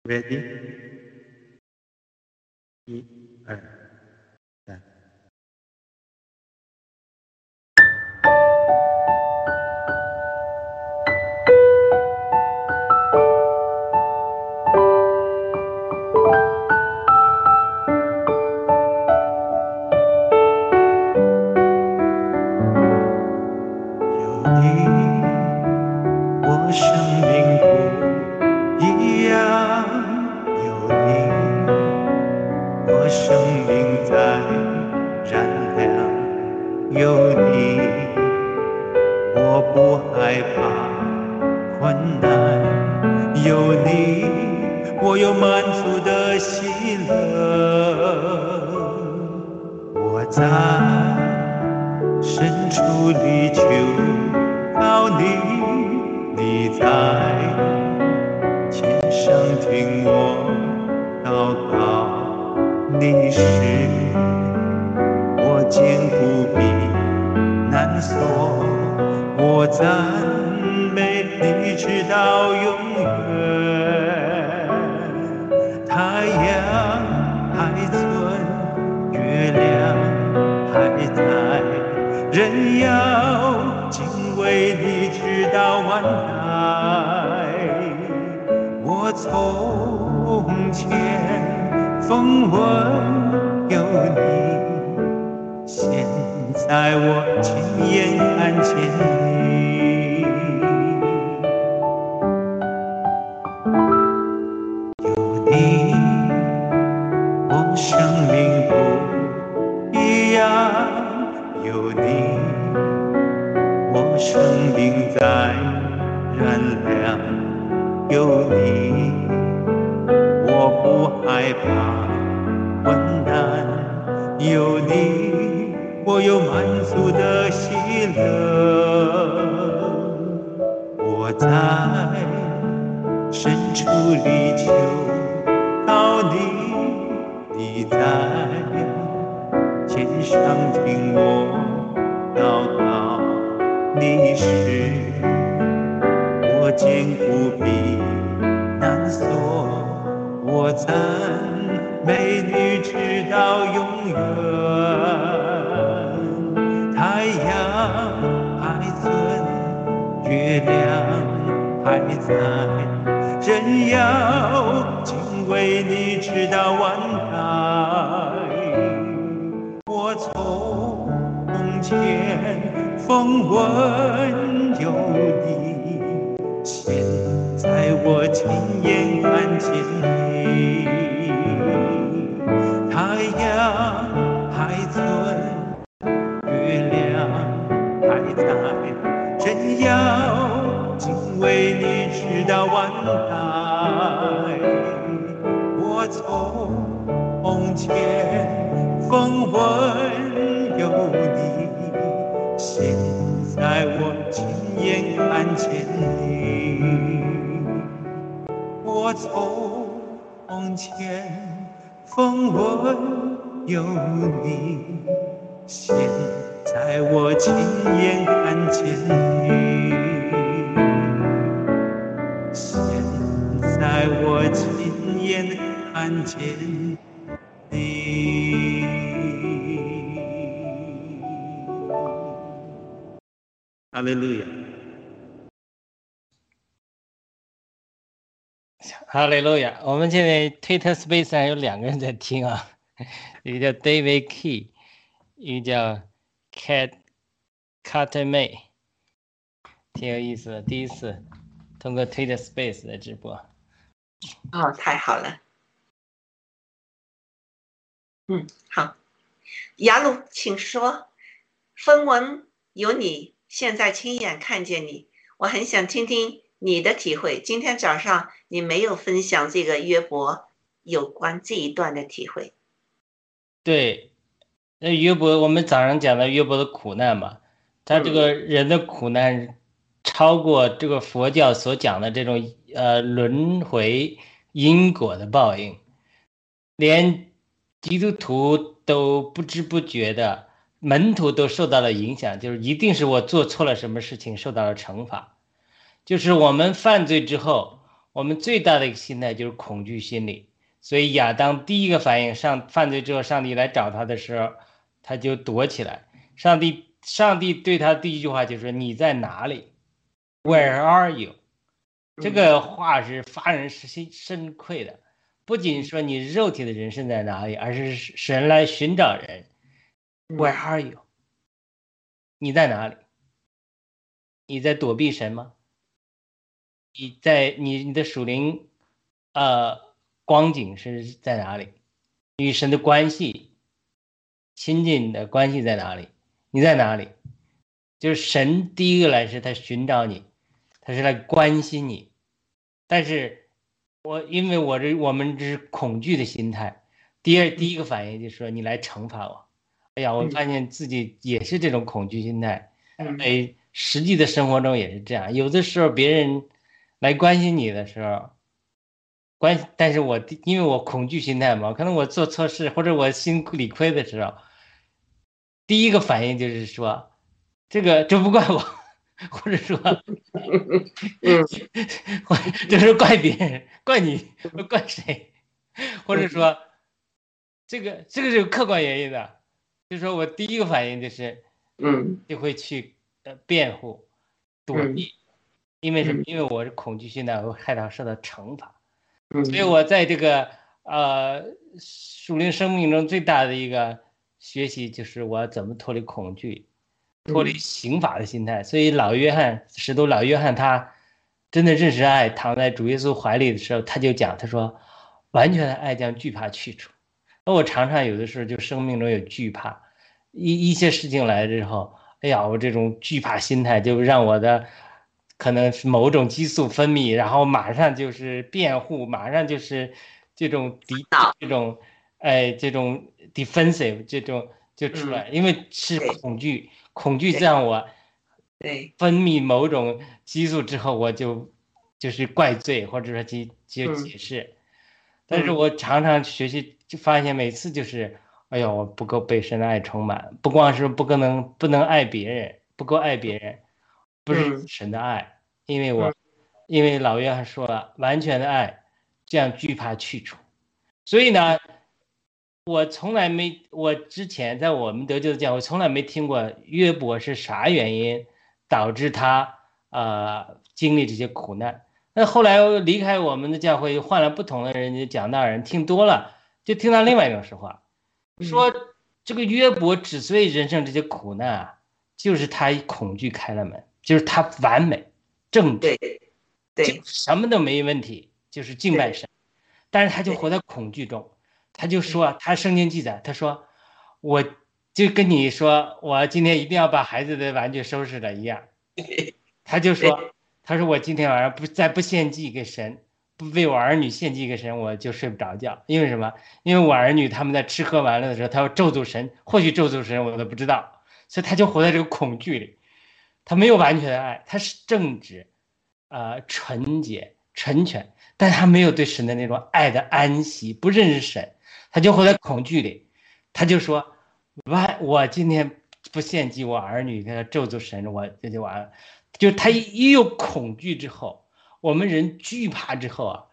，ready，一二。在深处里求告你你在听我祷告你是我坚难我在。风昏你是我坚固避难所我赞美你直到永远。太阳还存月亮还在人要敬畏你直到万代我从前 on 有你现在我亲眼看见你现在我亲眼看见你。哈利路亚，哈利路亚，我们现在推特 space 上有两个人在听啊。一个叫 David Key，一个叫 Cat Carter May，挺有意思的。第一次通过 Twitter Space 的直播。哦，太好了。嗯，好。雅鲁，请说。分文有你，现在亲眼看见你，我很想听听。你的体会，今天早上你没有分享这个约伯有关这一段的体会。对，那约伯，我们早上讲的约伯的苦难嘛，他这个人的苦难超过这个佛教所讲的这种呃轮回因果的报应，连基督徒都不知不觉的门徒都受到了影响，就是一定是我做错了什么事情受到了惩罚。就是我们犯罪之后，我们最大的一个心态就是恐惧心理。所以亚当第一个反应，上犯罪之后，上帝来找他的时候，他就躲起来。上帝，上帝对他第一句话就是：“你在哪里？Where are you？” 这个话是发人深深愧的。不仅说你肉体的人生在哪里，而是神来寻找人。Where are you？你在哪里？你在躲避神吗？你在你你的属灵，呃，光景是在哪里？与神的关系，亲近的关系在哪里？你在哪里？就是神第一个来是他寻找你，他是来关心你。但是，我因为我这我们这是恐惧的心态，第二第一个反应就是说你来惩罚我。哎呀，我发现自己也是这种恐惧心态。哎，实际的生活中也是这样，有的时候别人。来关心你的时候，关，但是我因为我恐惧心态嘛，可能我做错事或者我心理亏的时候，第一个反应就是说，这个这不怪我，或者说，<laughs> 或这是怪别人，怪你，怪谁，或者说，这个这个是有客观原因的，就是说我第一个反应就是，嗯，就会去呃辩护，躲避。因为什么？因为我是恐惧心态，我害怕受到惩罚，所以我在这个呃属灵生命中最大的一个学习就是我怎么脱离恐惧，脱离刑法的心态。所以老约翰，使徒老约翰他真的认识爱，躺在主耶稣怀里的时候，他就讲，他说完全的爱将惧怕去除。那我常常有的时候就生命中有惧怕，一一些事情来了之后，哎呀，我这种惧怕心态就让我的。可能是某种激素分泌，然后马上就是辩护，马上就是这种抵挡这种，哎，这种 defensive 这种就出来，因为是恐惧，恐惧让我对分泌某种激素之后，我就就是怪罪或者说去就解释，但是我常常学习就发现每次就是，哎呦，我不够被深的爱充满，不光是不可能不能爱别人，不够爱别人。不是神的爱，因为我，因为老约翰说了，完全的爱，这样惧怕去除。所以呢，我从来没，我之前在我们得救的教会，从来没听过约伯是啥原因导致他呃经历这些苦难。那后来离开我们的教会，换了不同的人讲道人，听多了，就听到另外一种说法，说这个约伯之所以人生这些苦难啊，就是他恐惧开了门。就是他完美正直，对，什么都没问题，就是敬拜神，但是他就活在恐惧中，他就说他圣经记载，他说我就跟你说，我今天一定要把孩子的玩具收拾了一样，<laughs> 他就说他说我今天晚上不再不献祭给神，不为我儿女献祭给神，我就睡不着觉，因为什么？因为我儿女他们在吃喝玩乐的时候，他要咒诅神，或许咒诅神我都不知道，所以他就活在这个恐惧里。他没有完全的爱，他是正直，呃，纯洁、纯全，但他没有对神的那种爱的安息，不认识神，他就活在恐惧里。他就说：“我，我今天不献祭我儿女，给他咒诅神，我这就完了。”就他一有恐惧之后，我们人惧怕之后啊，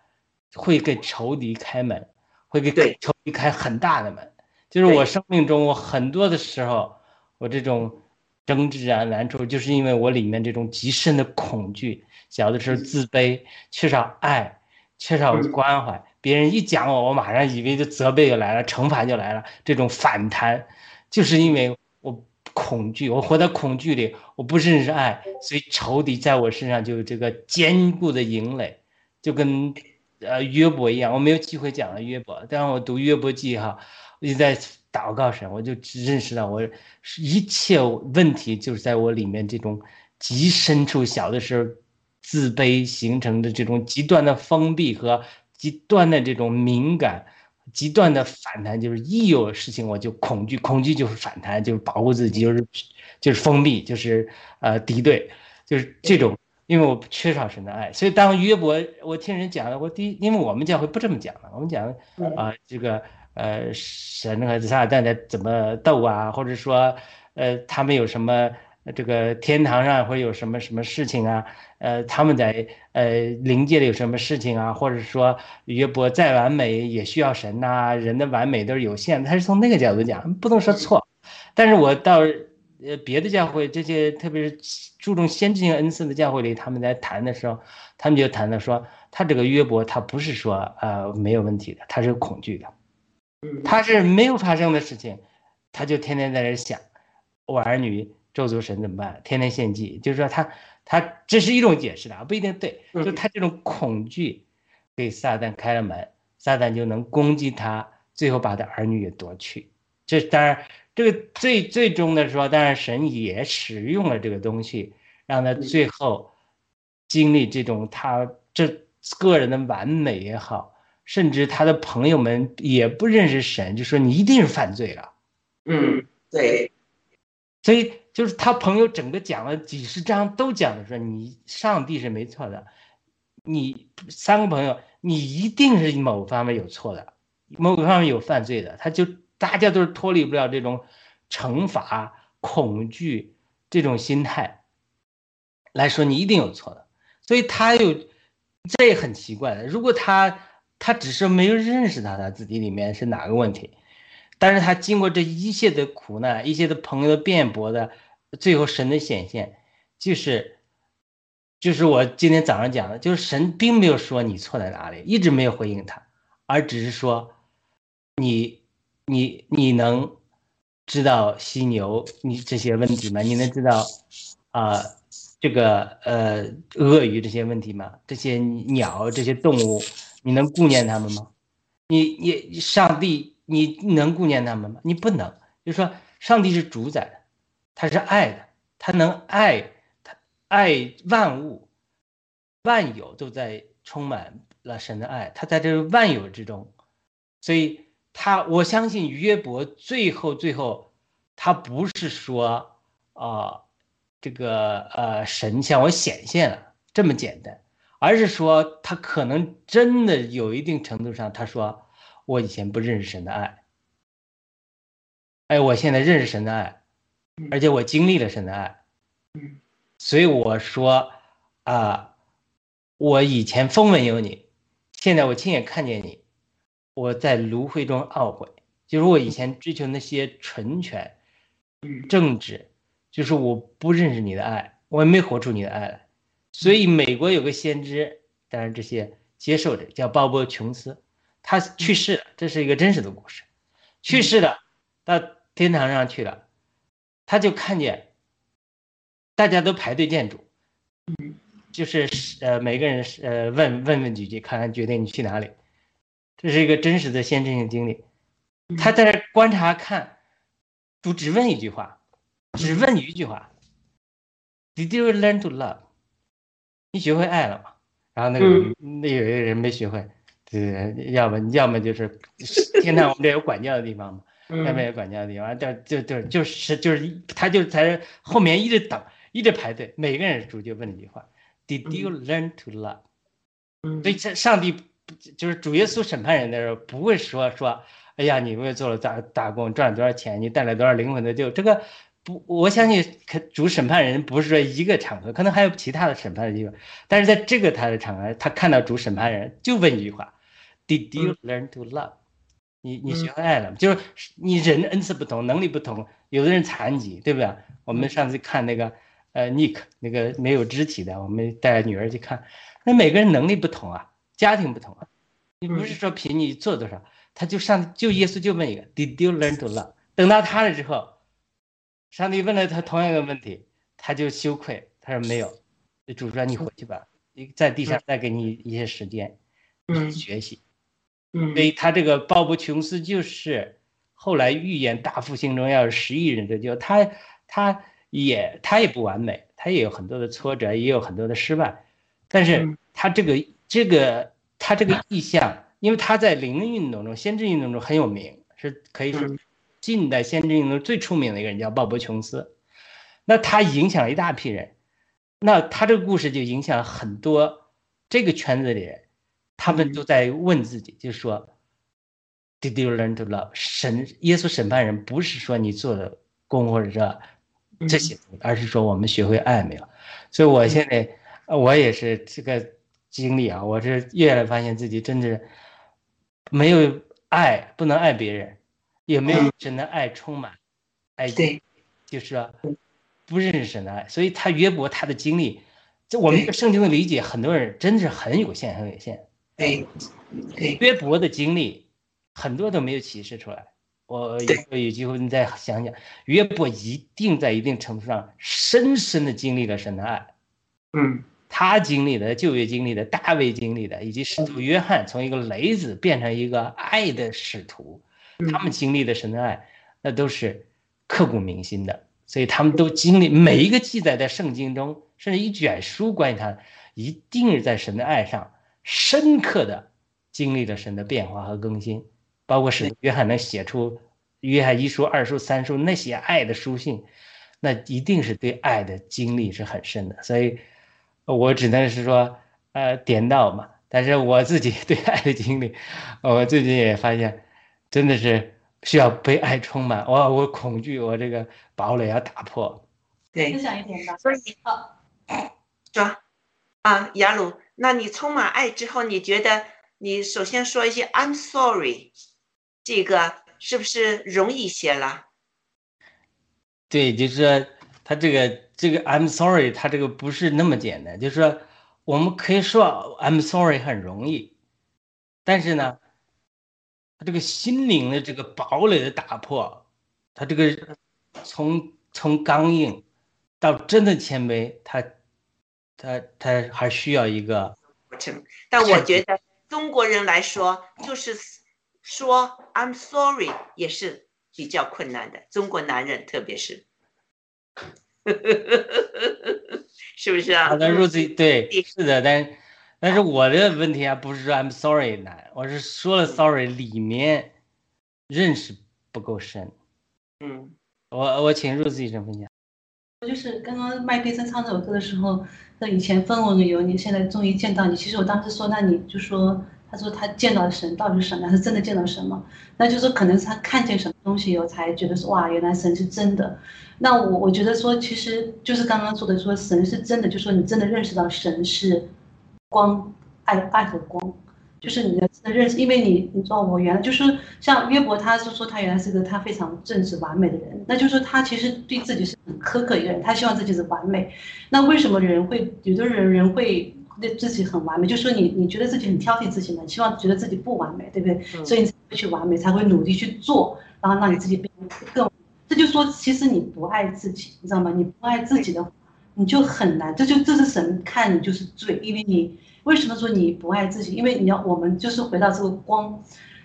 会给仇敌开门，会给仇敌开很大的门。就是我生命中，我很多的时候，我这种。争执啊、难处，就是因为我里面这种极深的恐惧，小的时候自卑，缺少爱，缺少关怀。别人一讲我，我马上以为就责备就来了，惩罚就来了。这种反弹，就是因为我恐惧，我活在恐惧里，我不认识爱，所以仇敌在我身上就有这个坚固的营垒，就跟呃约伯一样。我没有机会讲了约伯，但是我读约伯记哈，我就在祷告神，我就认识到我一切问题就是在我里面这种极深处，小的时候自卑形成的这种极端的封闭和。极端的这种敏感，极端的反弹，就是一有事情我就恐惧，恐惧就是反弹，就是保护自己，就是就是封闭，就是呃敌对，就是这种。因为我缺少神的爱，所以当约伯，我听人讲了，我第一，因为我们教会不这么讲的，我们讲啊这个呃神和撒旦在怎么斗啊，或者说呃他们有什么。这个天堂上会有什么什么事情啊？呃，他们在呃灵界里有什么事情啊？或者说约伯再完美也需要神呐？人的完美都是有限的。他是从那个角度讲，不能说错。但是我到呃别的教会，这些特别是注重先知性恩赐的教会里，他们在谈的时候，他们就谈到说，他这个约伯他不是说呃没有问题的，他是恐惧的，他是没有发生的事情，他就天天在这想我儿女。咒诅神怎么办？天天献祭，就是说他他这是一种解释的，不一定对。就他这种恐惧，给撒旦开了门，撒旦就能攻击他，最后把他儿女也夺去。这当然，这个最最终的说，当然神也使用了这个东西，让他最后经历这种他这个人的完美也好，甚至他的朋友们也不认识神，就说你一定是犯罪了。嗯，对，所以。就是他朋友整个讲了几十章，都讲的说你上帝是没错的，你三个朋友你一定是某方面有错的，某个方面有犯罪的，他就大家都是脱离不了这种惩罚、恐惧这种心态来说，你一定有错的。所以他有这也很奇怪的，如果他他只是没有认识到他自己里面是哪个问题，但是他经过这一切的苦难、一些的朋友的辩驳的。最后神的显现，就是，就是我今天早上讲的，就是神并没有说你错在哪里，一直没有回应他，而只是说，你，你，你能知道犀牛你这些问题吗？你能知道啊，这个呃鳄鱼这些问题吗？这些鸟这些动物，你能顾念他们吗？你你上帝你能顾念他们吗？你不能，就说上帝是主宰的。他是爱的，他能爱，他爱万物，万有都在充满了神的爱，他在这万有之中，所以他我相信约伯最后最后，他不是说啊这个呃神向我显现了这么简单，而是说他可能真的有一定程度上，他说我以前不认识神的爱，哎，我现在认识神的爱。而且我经历了神的爱，所以我说啊，我以前风闻有你，现在我亲眼看见你，我在芦荟中懊悔，就是我以前追求那些纯全、正直，就是我不认识你的爱，我也没活出你的爱来。所以美国有个先知，当然这些接受者叫鲍勃·琼斯，他去世了，这是一个真实的故事，去世了，到天堂上去了。他就看见，大家都排队见主，就是呃每个人呃问问问几句，看看决定你去哪里，这是一个真实的先知性经历。他在那观察看，主只问一句话，只问一句话：Did you learn to love？你学会爱了嘛？然后那个那有一个人没学会，对，要么要么就是天堂我们这有管教的地方嘛。<laughs> 那边有管教的地方，就就就就是就是他就在后面一直等，一直排队。每个人主就问一句话：Did you learn to love？所以上上帝就是主耶稣审判人的时候，不会说说，哎呀，你为做了打打工，赚了多少钱，你带来多少灵魂的救。这个不，我相信可主审判人不是说一个场合，可能还有其他的审判的地方。但是在这个他的场合，他看到主审判人，就问一句话：Did you learn to love？你你学会爱了吗，就是你人的恩赐不同，能力不同，有的人残疾，对不对？我们上次看那个呃 Nick 那个没有肢体的，我们带女儿去看，那每个人能力不同啊，家庭不同啊，你不是说凭你做多少，他就上就耶稣就问一个 Did you learn to love？等到他了之后，上帝问了他同样一个问题，他就羞愧，他说没有，主说你回去吧，你在地上再给你一些时间，嗯。学习。嗯。所以他这个鲍勃琼斯就是后来预言大复兴中要有十亿人得救，他他也他也不完美，他也有很多的挫折，也有很多的失败，但是嗯。他这个这个他这个意向，因为他在灵恩运动中、先知运动中很有名，是可以说嗯近代先知运动最出名的一个人叫鲍勃琼斯，那他影响了一大批人，那他这个故事就影响了很多这个圈子里人，他们嗯都在问自己，就是说，Did you learn to love？审耶稣审判人不是说你做的功或者这这些，而是说我们学会爱没有？所以我现在呃我也是这个经历啊，我是越来发现自己真的没有爱，不能爱别人，也没有神的爱充满，爱对，就是说不认识神的爱，所以他约伯他的经历，这我们这个圣经的理解，很多人真是很有限，很有限。对对。约伯的经历很多都没有启示出来。我对。有有机会你再想想，约伯一定在一定程度上深深的经历了神的爱。嗯。他经历的、旧约经历的、大卫经历的，以及使徒约翰从一个雷子变成一个爱的使徒，嗯他们经历的神的爱，那都是刻骨铭心的。所以他们都经历每一个记载在圣经中，甚至一卷书关于他，一定是在神的爱上深刻的经历了神的变化和更新。包括使约翰能写出约翰一书、二书、三书那些爱的书信，那一定是对爱的经历是很深的。所以。我只能是说，呃，点到嘛。但是我自己 <laughs> 对爱的经历，我最近也发现，真的是需要被爱充满。我我恐惧，我这个堡垒要打破。对分，享一点吧。所以好，说啊，雅鲁，那你充满爱之后，你觉得你首先说一些 I'm sorry，这个是不是容易些了？对，就是说他这个这个 I'm sorry，他这个不是那么简单。就是说，我们可以说 I'm sorry 很容易，但是呢，他这个心灵的这个堡垒的打破，他这个从从刚硬到真的谦卑，他他他还需要一个过程，但我觉得中国人来说，就是说 I'm sorry 也是比较困难的，中国男人特别是，<laughs> 是不是啊？好？的入对。是的，但但是我的问题还，不是说 I'm sorry 难，我是说了 sorry 里面认识不够深。嗯我我请入自己生分享。就是刚刚麦克森唱这首歌的时候，那以前分我有你，现在终于见到你。其实我当时说，那你就说，他说他见到神到底是什么？他是真的见到神吗？那就是可能是他看见什么东西以后，才觉得说哇，原来神是真的。那我我觉得说，其实就是刚刚说的，说神是真的，就说你真的认识到神是光，爱爱和光。就是你的认识，因为你你知道我原来就是像约伯，他是说他原来是个他非常正直完美的人，那就是说他其实对自己是很苛刻一个人，他希望自己是完美。那为什么人会有的人人会对自己很完美？就说你你觉得自己很挑剔自己呢，希望觉得自己不完美，对不对？嗯所以你才会去完美，才会努力去做，然后让你自己变得更。这就说其实你不爱自己，你知道吗？你不爱自己的话，你就很难。这就这是神看你就是罪，因为你。为什么说你不爱自己？因为你要我们就是回到这个光，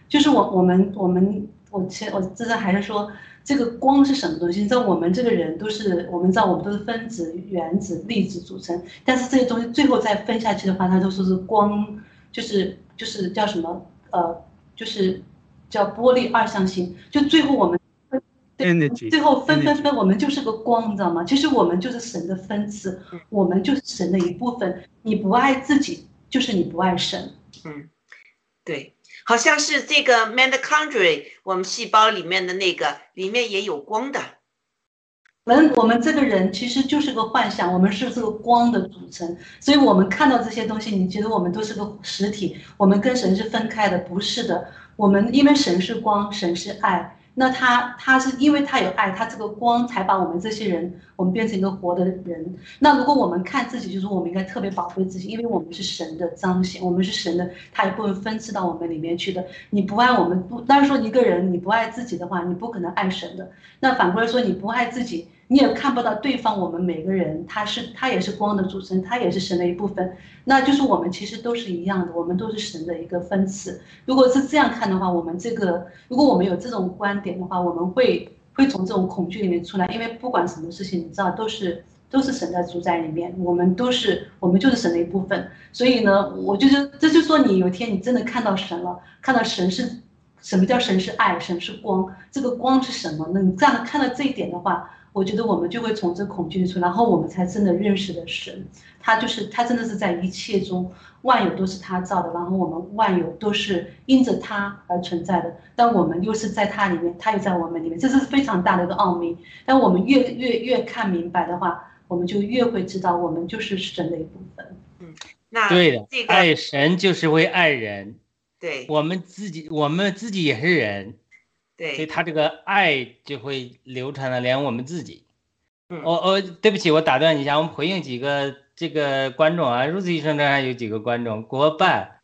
就是我我们我们我前我这是还是说这个光是什么东西？你知道我们这个人都是我们知道我们都是分子、原子、粒子组成，但是这些东西最后再分下去的话，它都说是光，就是就是叫什么呃，就是叫玻璃二象性，就最后我们。Energy 最后分分分，我们就是个光，你知道吗？其实我们就是神的分支，我们就是神的一部分。你不爱自己，就是你不爱神。嗯，对，好像是这个 mitochondria，我们细胞里面的那个里面也有光的。我们我们这个人其实就是个幻想，我们是这个光的组成，所以我们看到这些东西，你觉得我们都是个实体，我们跟神是分开的，不是的。我们因为神是光，神是爱。那他他是因为他有爱，他这个光才把我们这些人，我们变成一个活的人。那如果我们看自己，就是我们应该特别保护自己，因为我们是神的彰显，我们是神的，他也不会分赐到我们里面去的。你不爱我们，不，当然说一个人你不爱自己的话，你不可能爱神的。那反过来说，你不爱自己。你也看不到对方，我们每个人，他是他也是光的组成，他也是神的一部分，那就是我们其实都是一样的，我们都是神的一个分次。如果是这样看的话，我们这个如果我们有这种观点的话，我们会会从这种恐惧里面出来，因为不管什么事情，你知道都是都是神在主宰里面，我们都是我们就是神的一部分。所以呢，我就是这就说你有一天你真的看到神了，看到神是什么叫神是爱，神是光，这个光是什么？呢你这样看到这一点的话。我觉得我们就会从这恐惧里出，然后我们才真的认识了神，他就是他真的是在一切中，万有都是他造的，然后我们万有都是因着他而存在的，但我们又是在他里面，他又在我们里面，这是非常大的一个奥秘。但我们越越越看明白的话，我们就越会知道我们就是神的一部分。嗯，那对的，这个爱神就是为爱人，对我们自己我们自己也是人。所以对，他这个爱就会流传的连我们自己。嗯我我对不起，我打断你一下，我们回应几个这个观众啊。Rose 医生这儿还有几个观众，国办，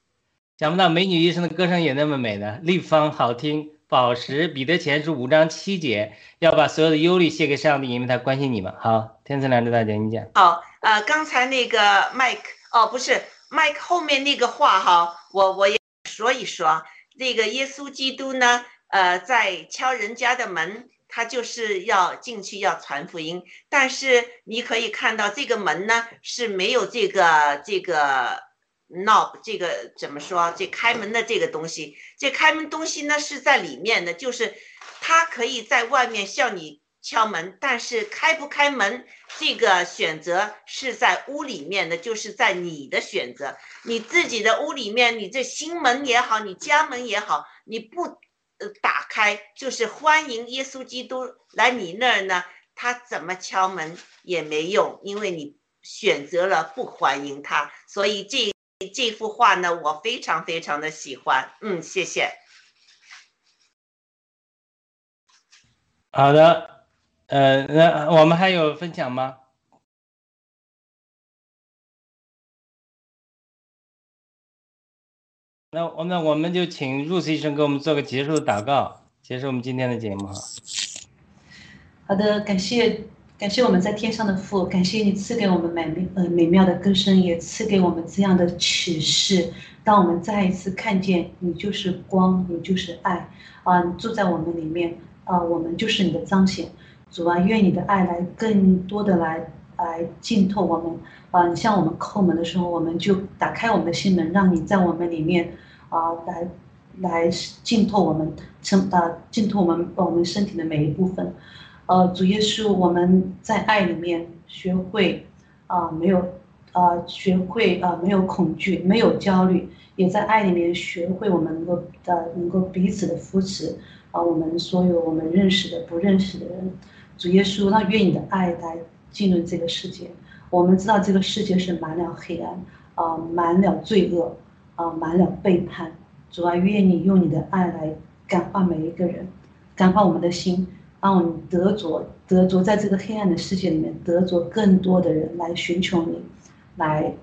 想不到美女医生的歌声也那么美呢，立方好听。宝石，彼得前书五章七节，要把所有的忧虑卸给上帝，因为他关心你们。好，天赐良知大姐，你讲。好，呃，刚才那个 Mike，哦，不是 Mike 后面那个话哈，我我也说一说，那个耶稣基督呢，呃，在敲人家的门，他就是要进去要传福音，但是你可以看到这个门呢是没有这个这个 knob，这个怎么说？这开门的这个东西，这开门东西呢是在里面的，就是他可以在外面向你敲门，但是开不开门这个选择是在屋里面的，就是在你的选择，你自己的屋里面，你这心门也好，你家门也好，你不呃打开，就是欢迎耶稣基督来你那儿呢，他怎么敲门也没用，因为你选择了不欢迎他，所以这这幅画呢，我非常非常的喜欢，嗯，谢谢。好的，呃，那我们还有分享吗？那我那我们就请 Rose 医生给我们做个结束的祷告，结束我们今天的节目哈。好的，感谢感谢我们在天上的父，感谢你赐给我们美呃美妙的歌声，也赐给我们这样的启示。当我们再一次看见你就是光，你就是爱啊，你住在我们里面啊，我们就是你的彰显。主啊，愿你的爱来更多的来来浸透我们啊！你向我们叩门的时候，我们就打开我们的心门，让你在我们里面啊来来浸透我们，成啊浸透我们我们身体的每一部分。呃，主耶稣，我们在爱里面学会啊、没有啊、学会啊、没有恐惧，没有焦虑，也在爱里面学会我们能够呃能够彼此的扶持啊、我们所有我们认识的不认识的人，主耶稣，让愿你的爱来进入这个世界。我们知道这个世界是满了黑暗啊、满了罪恶啊、满了背叛。主啊，愿你用你的爱来感化每一个人，感化我们的心。让我们得着得着在这个黑暗的世界里面得着更多的人来寻求你，来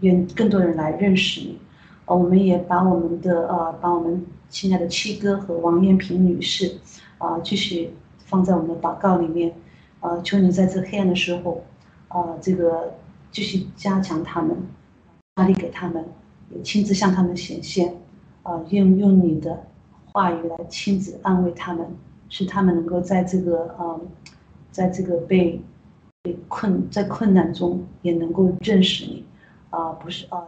愿更多人来认识你。呃，我们也把我们的呃把我们亲爱的七哥和王艳萍女士啊、继续放在我们的祷告里面。呃，求你在这黑暗的时候，啊、这个继续加强他们，发力给他们，也亲自向他们显现，啊、用用你的话语来亲自安慰他们。使他们能够在这个呃，在这个被被困在困难中也能够认识你，啊、不是啊，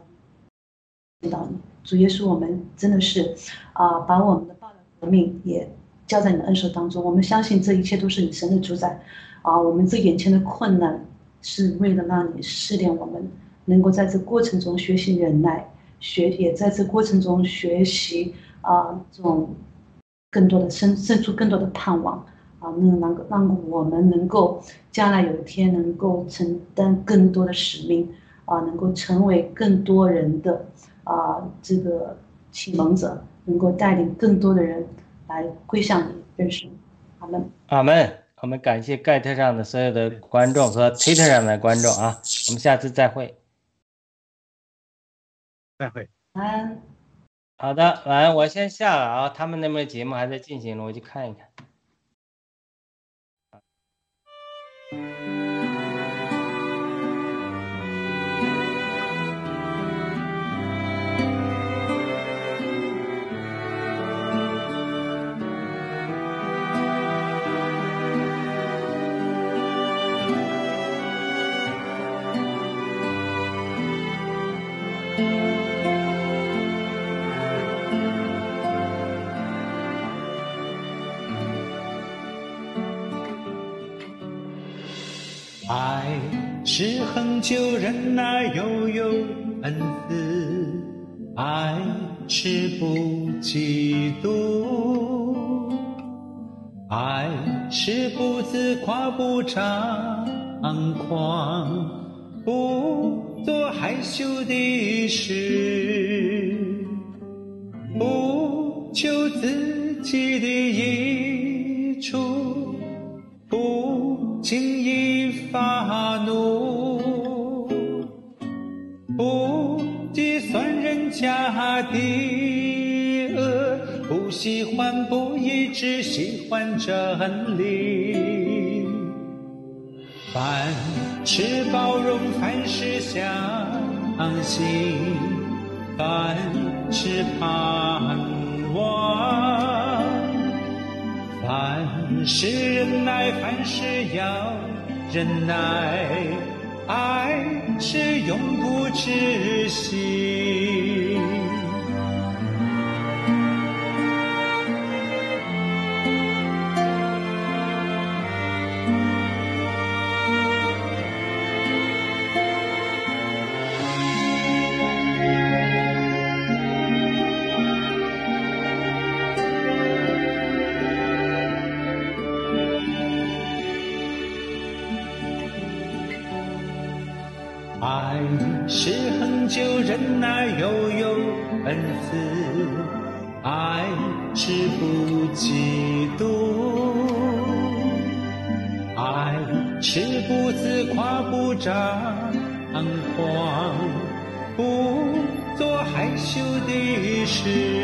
见到你，主耶稣，我们真的是啊、把我们的报道革命也交在你的恩手当中。我们相信这一切都是你神的主宰，啊、我们这眼前的困难是为了让你试炼我们，能够在这过程中学习忍耐，学也在这过程中学习啊、这种。更多的生生出更多的盼望啊，能能够让我们能够将来有一天能够承担更多的使命啊，能够成为更多人的啊这个启蒙者，能够带领更多的人来归向你认识你。好们，阿门。我们感谢盖特上的所有的观众和推特上的观众啊，我们下次再会。再会。晚安。好的，晚安，我先下了啊，他们那边节目还在进行呢，我去看一看。爱是恒久忍耐，又有恩慈；爱是不嫉妒；爱是不自夸，不张狂，不做害羞的事，不求自己的益处，发怒，不计算人家的恶，不喜欢不义，只喜欢真理。凡事包容，凡事相信，凡事盼望，凡事忍耐，凡事要忍耐，爱是永不止息。忍耐，又有恩慈；爱是不嫉妒；爱是不自夸，不张狂，不做害羞的事，